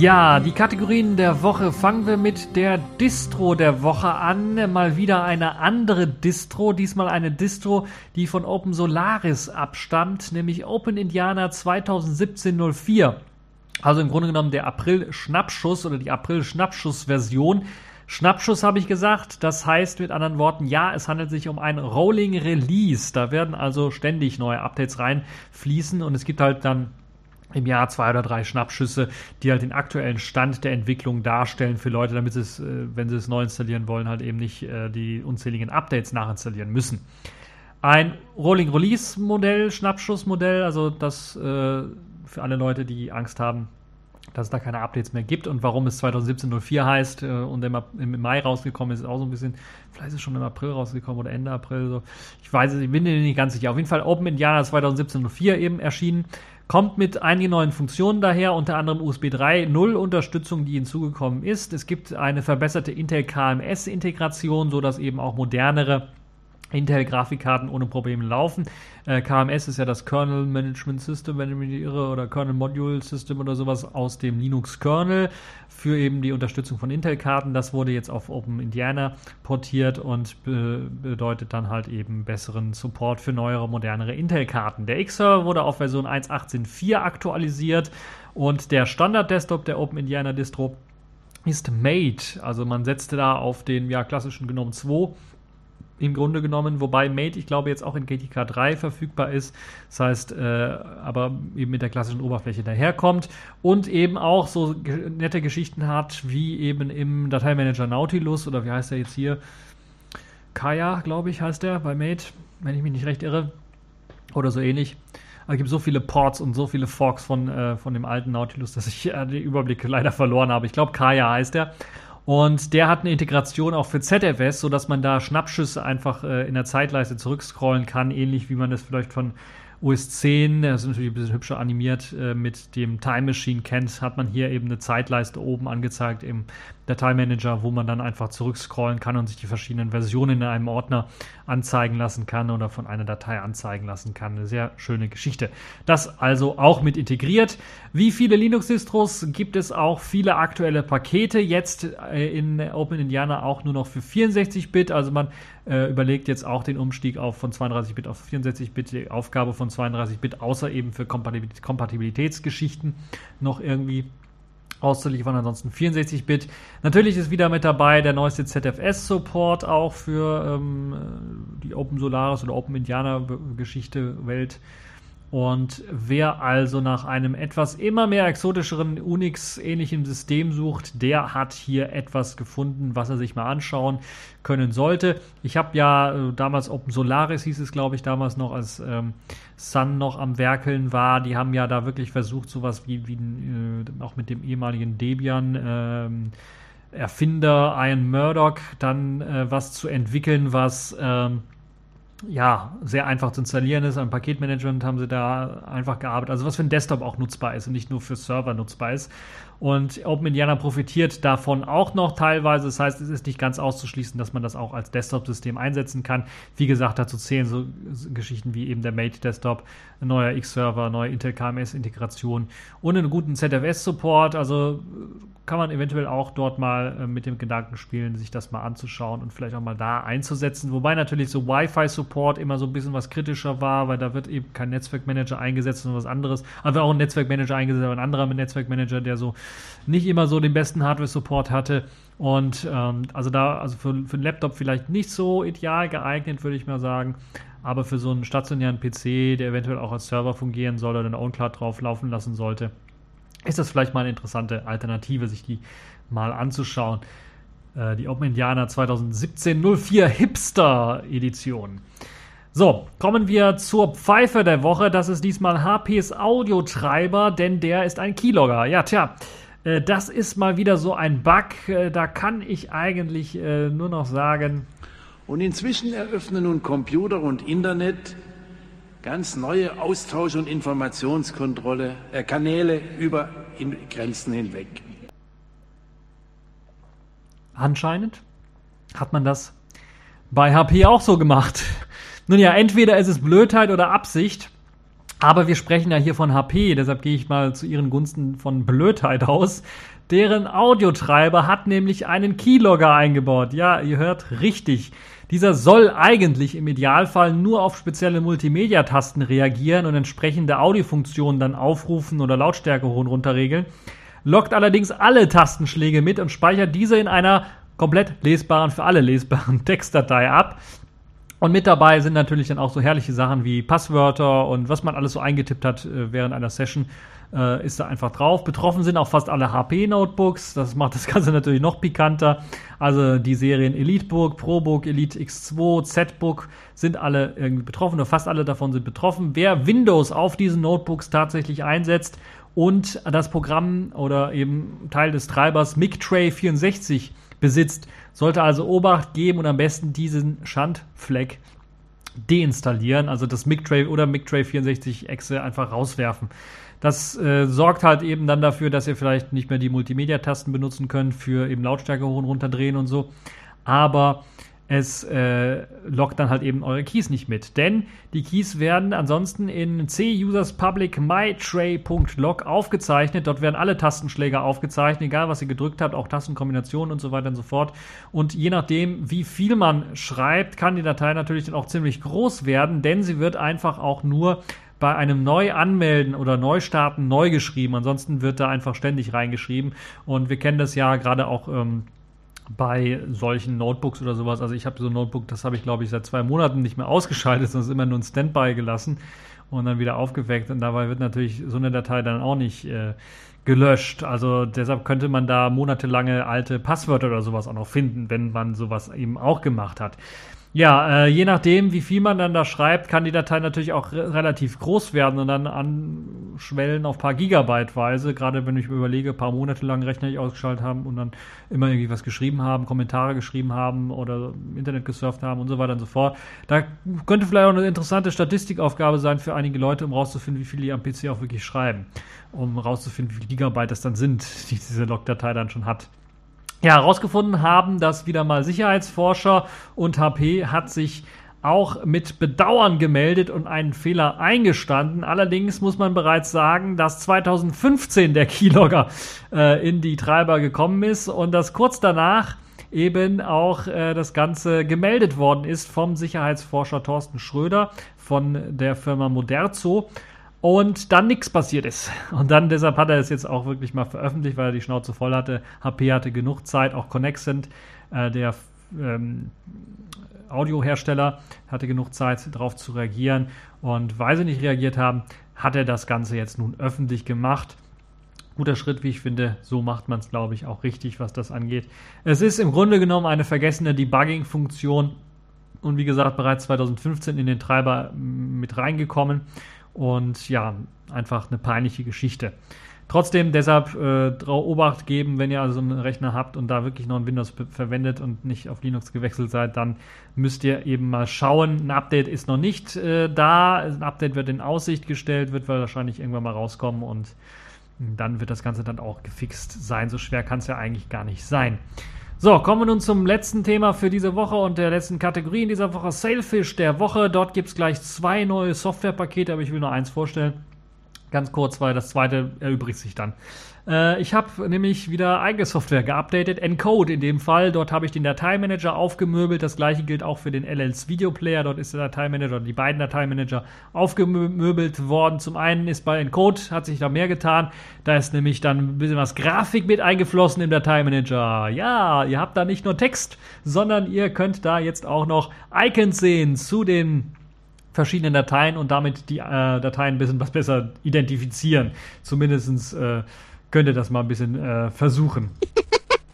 Ja, die Kategorien der Woche fangen wir mit der Distro der Woche an. Mal wieder eine andere Distro, diesmal eine Distro, die von Open Solaris abstammt, nämlich Open Indiana 2017-04. Also im Grunde genommen der April-Schnappschuss oder die April-Schnappschuss-Version. Schnappschuss habe ich gesagt, das heißt mit anderen Worten, ja, es handelt sich um ein Rolling Release. Da werden also ständig neue Updates reinfließen und es gibt halt dann im Jahr zwei oder drei Schnappschüsse, die halt den aktuellen Stand der Entwicklung darstellen für Leute, damit sie es, äh, wenn sie es neu installieren wollen, halt eben nicht äh, die unzähligen Updates nachinstallieren müssen. Ein Rolling Release Modell, Schnappschuss-Modell, also das äh, für alle Leute, die Angst haben, dass es da keine Updates mehr gibt und warum es 2017-04 heißt und im, Mai rausgekommen ist, ist auch so ein bisschen, vielleicht ist es schon im April rausgekommen oder Ende April so. Ich weiß es, ich bin nicht ganz sicher. Auf jeden Fall Open Indiana 2017-04 eben erschienen kommt mit einigen neuen Funktionen daher, unter anderem USB 3.0 Unterstützung, die hinzugekommen ist. Es gibt eine verbesserte Intel KMS-Integration, sodass eben auch modernere Intel-Grafikkarten ohne Probleme laufen. Äh, KMS ist ja das Kernel Management System, wenn ich mich nicht irre, oder Kernel Module System oder sowas aus dem Linux-Kernel für eben die Unterstützung von Intel-Karten. Das wurde jetzt auf Open Indiana portiert und be bedeutet dann halt eben besseren Support für neuere, modernere Intel-Karten. Der X-Server wurde auf Version 1.18.4 aktualisiert und der Standard-Desktop der Open Indiana Distro ist Mate. Also man setzte da auf den ja, klassischen GNOME 2 im Grunde genommen, wobei Mate, ich glaube, jetzt auch in GTK 3 verfügbar ist. Das heißt, äh, aber eben mit der klassischen Oberfläche daherkommt und eben auch so nette Geschichten hat, wie eben im Dateimanager Nautilus oder wie heißt der jetzt hier? Kaya, glaube ich, heißt der bei Mate, wenn ich mich nicht recht irre. Oder so ähnlich. Es gibt so viele Ports und so viele Forks von, äh, von dem alten Nautilus, dass ich äh, den Überblick leider verloren habe. Ich glaube, Kaya heißt der. Und der hat eine Integration auch für ZFS, sodass man da Schnappschüsse einfach äh, in der Zeitleiste zurückscrollen kann, ähnlich wie man das vielleicht von OS 10, das ist natürlich ein bisschen hübscher animiert, äh, mit dem Time Machine kennt, hat man hier eben eine Zeitleiste oben angezeigt im Dateimanager, wo man dann einfach zurückscrollen kann und sich die verschiedenen Versionen in einem Ordner anzeigen lassen kann oder von einer Datei anzeigen lassen kann. Eine sehr schöne Geschichte. Das also auch mit integriert. Wie viele Linux-Distros gibt es auch viele aktuelle Pakete jetzt äh, in Open Indiana auch nur noch für 64-Bit. Also man äh, überlegt jetzt auch den Umstieg auf von 32-Bit auf 64-Bit, die Aufgabe von 32-Bit, außer eben für Kompatibilitätsgeschichten noch irgendwie auszuliefern, ansonsten 64-Bit. Natürlich ist wieder mit dabei der neueste ZFS-Support auch für ähm, die Open Solaris oder Open Indiana Geschichte Welt und wer also nach einem etwas immer mehr exotischeren Unix-ähnlichen System sucht, der hat hier etwas gefunden, was er sich mal anschauen können sollte. Ich habe ja äh, damals Open Solaris hieß es, glaube ich, damals noch, als ähm, Sun noch am Werkeln war. Die haben ja da wirklich versucht, sowas wie, wie äh, auch mit dem ehemaligen Debian. Ähm, Erfinder Ian Murdoch dann äh, was zu entwickeln, was ähm, ja, sehr einfach zu installieren ist. Am Paketmanagement haben sie da einfach gearbeitet. Also was für ein Desktop auch nutzbar ist und nicht nur für Server nutzbar ist. Und Open Indiana profitiert davon auch noch teilweise. Das heißt, es ist nicht ganz auszuschließen, dass man das auch als Desktop-System einsetzen kann. Wie gesagt, dazu zählen so Geschichten wie eben der Mate Desktop, ein neuer X-Server, neue Intel KMS-Integration und einen guten ZFS-Support. Also kann man eventuell auch dort mal äh, mit dem Gedanken spielen, sich das mal anzuschauen und vielleicht auch mal da einzusetzen. Wobei natürlich so Wi-Fi-Support immer so ein bisschen was kritischer war, weil da wird eben kein Netzwerkmanager eingesetzt, sondern was anderes. Aber auch ein Netzwerkmanager eingesetzt, aber ein anderer Netzwerkmanager, der so nicht immer so den besten Hardware-Support hatte. Und ähm, also da, also für, für einen Laptop vielleicht nicht so ideal geeignet, würde ich mal sagen. Aber für so einen stationären PC, der eventuell auch als Server fungieren soll oder eine OwnCloud drauf laufen lassen sollte, ist das vielleicht mal eine interessante Alternative, sich die mal anzuschauen. Äh, die Open Indiana 2017 04 Hipster Edition. So, kommen wir zur Pfeife der Woche. Das ist diesmal HPs Audiotreiber, denn der ist ein Keylogger. Ja, tja, äh, das ist mal wieder so ein Bug. Äh, da kann ich eigentlich äh, nur noch sagen. Und inzwischen eröffnen nun Computer und Internet ganz neue Austausch- und Informationskontrolle, äh, Kanäle über Grenzen hinweg. Anscheinend hat man das bei HP auch so gemacht. Nun ja, entweder ist es Blödheit oder Absicht. Aber wir sprechen ja hier von HP, deshalb gehe ich mal zu ihren Gunsten von Blödheit aus. Deren Audiotreiber hat nämlich einen Keylogger eingebaut. Ja, ihr hört richtig. Dieser soll eigentlich im Idealfall nur auf spezielle Multimedia-Tasten reagieren und entsprechende Audiofunktionen dann aufrufen oder Lautstärke hoch und runter regeln. Lockt allerdings alle Tastenschläge mit und speichert diese in einer komplett lesbaren, für alle lesbaren Textdatei ab. Und mit dabei sind natürlich dann auch so herrliche Sachen wie Passwörter und was man alles so eingetippt hat äh, während einer Session, äh, ist da einfach drauf. Betroffen sind auch fast alle HP-Notebooks. Das macht das Ganze natürlich noch pikanter. Also die Serien EliteBook, ProBook, Elite X2, ZBook sind alle irgendwie betroffen oder fast alle davon sind betroffen. Wer Windows auf diesen Notebooks tatsächlich einsetzt und das Programm oder eben Teil des Treibers MIGTray 64 besitzt, sollte also Obacht geben und am besten diesen Schandfleck deinstallieren, also das MIG-Tray oder MIG-Tray 64 Exe einfach rauswerfen. Das äh, sorgt halt eben dann dafür, dass ihr vielleicht nicht mehr die Multimedia-Tasten benutzen könnt für eben Lautstärke hoch und runter drehen und so. Aber es äh, lockt dann halt eben eure Keys nicht mit. Denn die Keys werden ansonsten in C-Users Public MyTray.log aufgezeichnet. Dort werden alle Tastenschläge aufgezeichnet, egal was ihr gedrückt habt, auch Tastenkombinationen und so weiter und so fort. Und je nachdem, wie viel man schreibt, kann die Datei natürlich dann auch ziemlich groß werden, denn sie wird einfach auch nur bei einem Neu-Anmelden oder Neustarten neu geschrieben. Ansonsten wird da einfach ständig reingeschrieben. Und wir kennen das ja gerade auch. Ähm, bei solchen Notebooks oder sowas. Also ich habe so ein Notebook, das habe ich glaube ich seit zwei Monaten nicht mehr ausgeschaltet, sondern immer nur ein Standby gelassen und dann wieder aufgeweckt. Und dabei wird natürlich so eine Datei dann auch nicht äh, gelöscht. Also deshalb könnte man da monatelange alte Passwörter oder sowas auch noch finden, wenn man sowas eben auch gemacht hat. Ja, äh, je nachdem, wie viel man dann da schreibt, kann die Datei natürlich auch re relativ groß werden und dann anschwellen auf paar Gigabyte-weise. Gerade wenn ich mir überlege, paar Monate lang Rechner nicht ausgeschaltet haben und dann immer irgendwie was geschrieben haben, Kommentare geschrieben haben oder im Internet gesurft haben und so weiter und so fort. Da könnte vielleicht auch eine interessante Statistikaufgabe sein für einige Leute, um rauszufinden, wie viel die am PC auch wirklich schreiben. Um rauszufinden, wie viele Gigabyte das dann sind, die diese Logdatei dann schon hat ja, herausgefunden haben, dass wieder mal Sicherheitsforscher und HP hat sich auch mit Bedauern gemeldet und einen Fehler eingestanden. Allerdings muss man bereits sagen, dass 2015 der Keylogger äh, in die Treiber gekommen ist und dass kurz danach eben auch äh, das Ganze gemeldet worden ist vom Sicherheitsforscher Thorsten Schröder von der Firma Moderzo und dann nichts passiert ist. Und dann deshalb hat er es jetzt auch wirklich mal veröffentlicht, weil er die Schnauze voll hatte. HP hatte genug Zeit, auch Connexent, äh, der ähm, Audiohersteller, hatte genug Zeit darauf zu reagieren. Und weil sie nicht reagiert haben, hat er das Ganze jetzt nun öffentlich gemacht. Guter Schritt, wie ich finde. So macht man es, glaube ich, auch richtig, was das angeht. Es ist im Grunde genommen eine vergessene Debugging-Funktion und wie gesagt bereits 2015 in den Treiber mit reingekommen. Und ja, einfach eine peinliche Geschichte. Trotzdem deshalb äh, Obacht geben, wenn ihr also einen Rechner habt und da wirklich noch ein Windows verwendet und nicht auf Linux gewechselt seid, dann müsst ihr eben mal schauen. Ein Update ist noch nicht äh, da. Ein Update wird in Aussicht gestellt, wird wahrscheinlich irgendwann mal rauskommen und dann wird das Ganze dann auch gefixt sein. So schwer kann es ja eigentlich gar nicht sein. So, kommen wir nun zum letzten Thema für diese Woche und der letzten Kategorie in dieser Woche, Sailfish der Woche. Dort gibt es gleich zwei neue Softwarepakete, aber ich will nur eins vorstellen. Ganz kurz, weil das zweite erübrigt sich dann. Äh, ich habe nämlich wieder eigene Software geupdatet, Encode in dem Fall. Dort habe ich den Dateimanager aufgemöbelt. Das gleiche gilt auch für den LLs Videoplayer. Dort ist der Dateimanager die beiden Dateimanager aufgemöbelt worden. Zum einen ist bei Encode, hat sich da mehr getan. Da ist nämlich dann ein bisschen was Grafik mit eingeflossen im Dateimanager. Ja, ihr habt da nicht nur Text, sondern ihr könnt da jetzt auch noch Icons sehen zu den verschiedenen Dateien und damit die äh, Dateien ein bisschen was besser identifizieren. Zumindest äh, könnt ihr das mal ein bisschen äh, versuchen.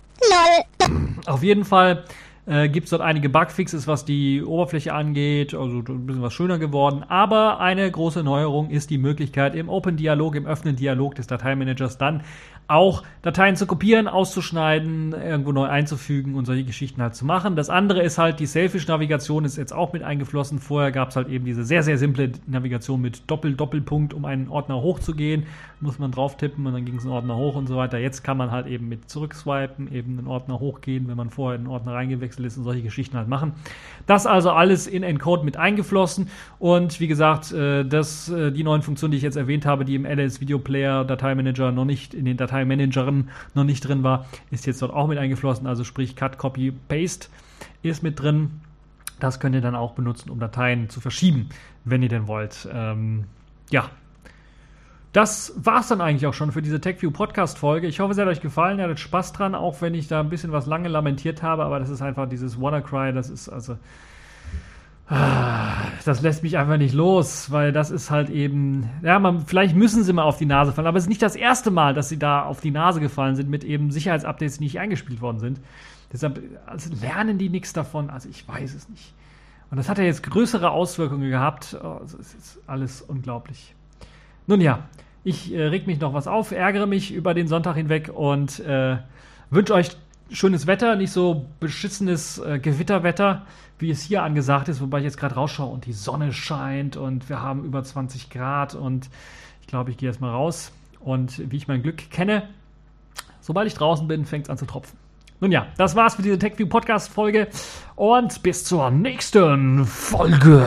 Auf jeden Fall äh, gibt es dort einige Bugfixes, was die Oberfläche angeht, also ein bisschen was schöner geworden. Aber eine große Neuerung ist die Möglichkeit im Open Dialog, im offenen Dialog des Dateimanagers dann auch Dateien zu kopieren, auszuschneiden, irgendwo neu einzufügen und solche Geschichten halt zu machen. Das andere ist halt, die Selfish-Navigation ist jetzt auch mit eingeflossen. Vorher gab es halt eben diese sehr, sehr simple Navigation mit Doppel-Doppelpunkt, um einen Ordner hochzugehen. Muss man drauf tippen und dann ging es einen Ordner hoch und so weiter. Jetzt kann man halt eben mit zurückswipen, eben einen Ordner hochgehen, wenn man vorher in den Ordner reingewechselt ist und solche Geschichten halt machen. Das also alles in Encode mit eingeflossen und wie gesagt, äh, das, äh, die neuen Funktionen, die ich jetzt erwähnt habe, die im LS Video Player Dateimanager noch nicht in den Dateien Dateimanagerin noch nicht drin war, ist jetzt dort auch mit eingeflossen. Also sprich Cut, Copy, Paste ist mit drin. Das könnt ihr dann auch benutzen, um Dateien zu verschieben, wenn ihr denn wollt. Ähm, ja, das war es dann eigentlich auch schon für diese TechView Podcast Folge. Ich hoffe, es hat euch gefallen. Ihr hattet Spaß dran, auch wenn ich da ein bisschen was lange lamentiert habe. Aber das ist einfach dieses WannaCry. Das ist also das lässt mich einfach nicht los, weil das ist halt eben, ja, man, vielleicht müssen sie mal auf die Nase fallen, aber es ist nicht das erste Mal, dass sie da auf die Nase gefallen sind mit eben Sicherheitsupdates, die nicht eingespielt worden sind. Deshalb also lernen die nichts davon, also ich weiß es nicht. Und das hat ja jetzt größere Auswirkungen gehabt. Oh, das ist alles unglaublich. Nun ja, ich äh, reg mich noch was auf, ärgere mich über den Sonntag hinweg und äh, wünsche euch schönes Wetter, nicht so beschissenes äh, Gewitterwetter, wie es hier angesagt ist, wobei ich jetzt gerade rausschaue und die Sonne scheint und wir haben über 20 Grad und ich glaube, ich gehe jetzt mal raus und wie ich mein Glück kenne, sobald ich draußen bin, fängt es an zu tropfen. Nun ja, das war's für diese TechView Podcast Folge und bis zur nächsten Folge.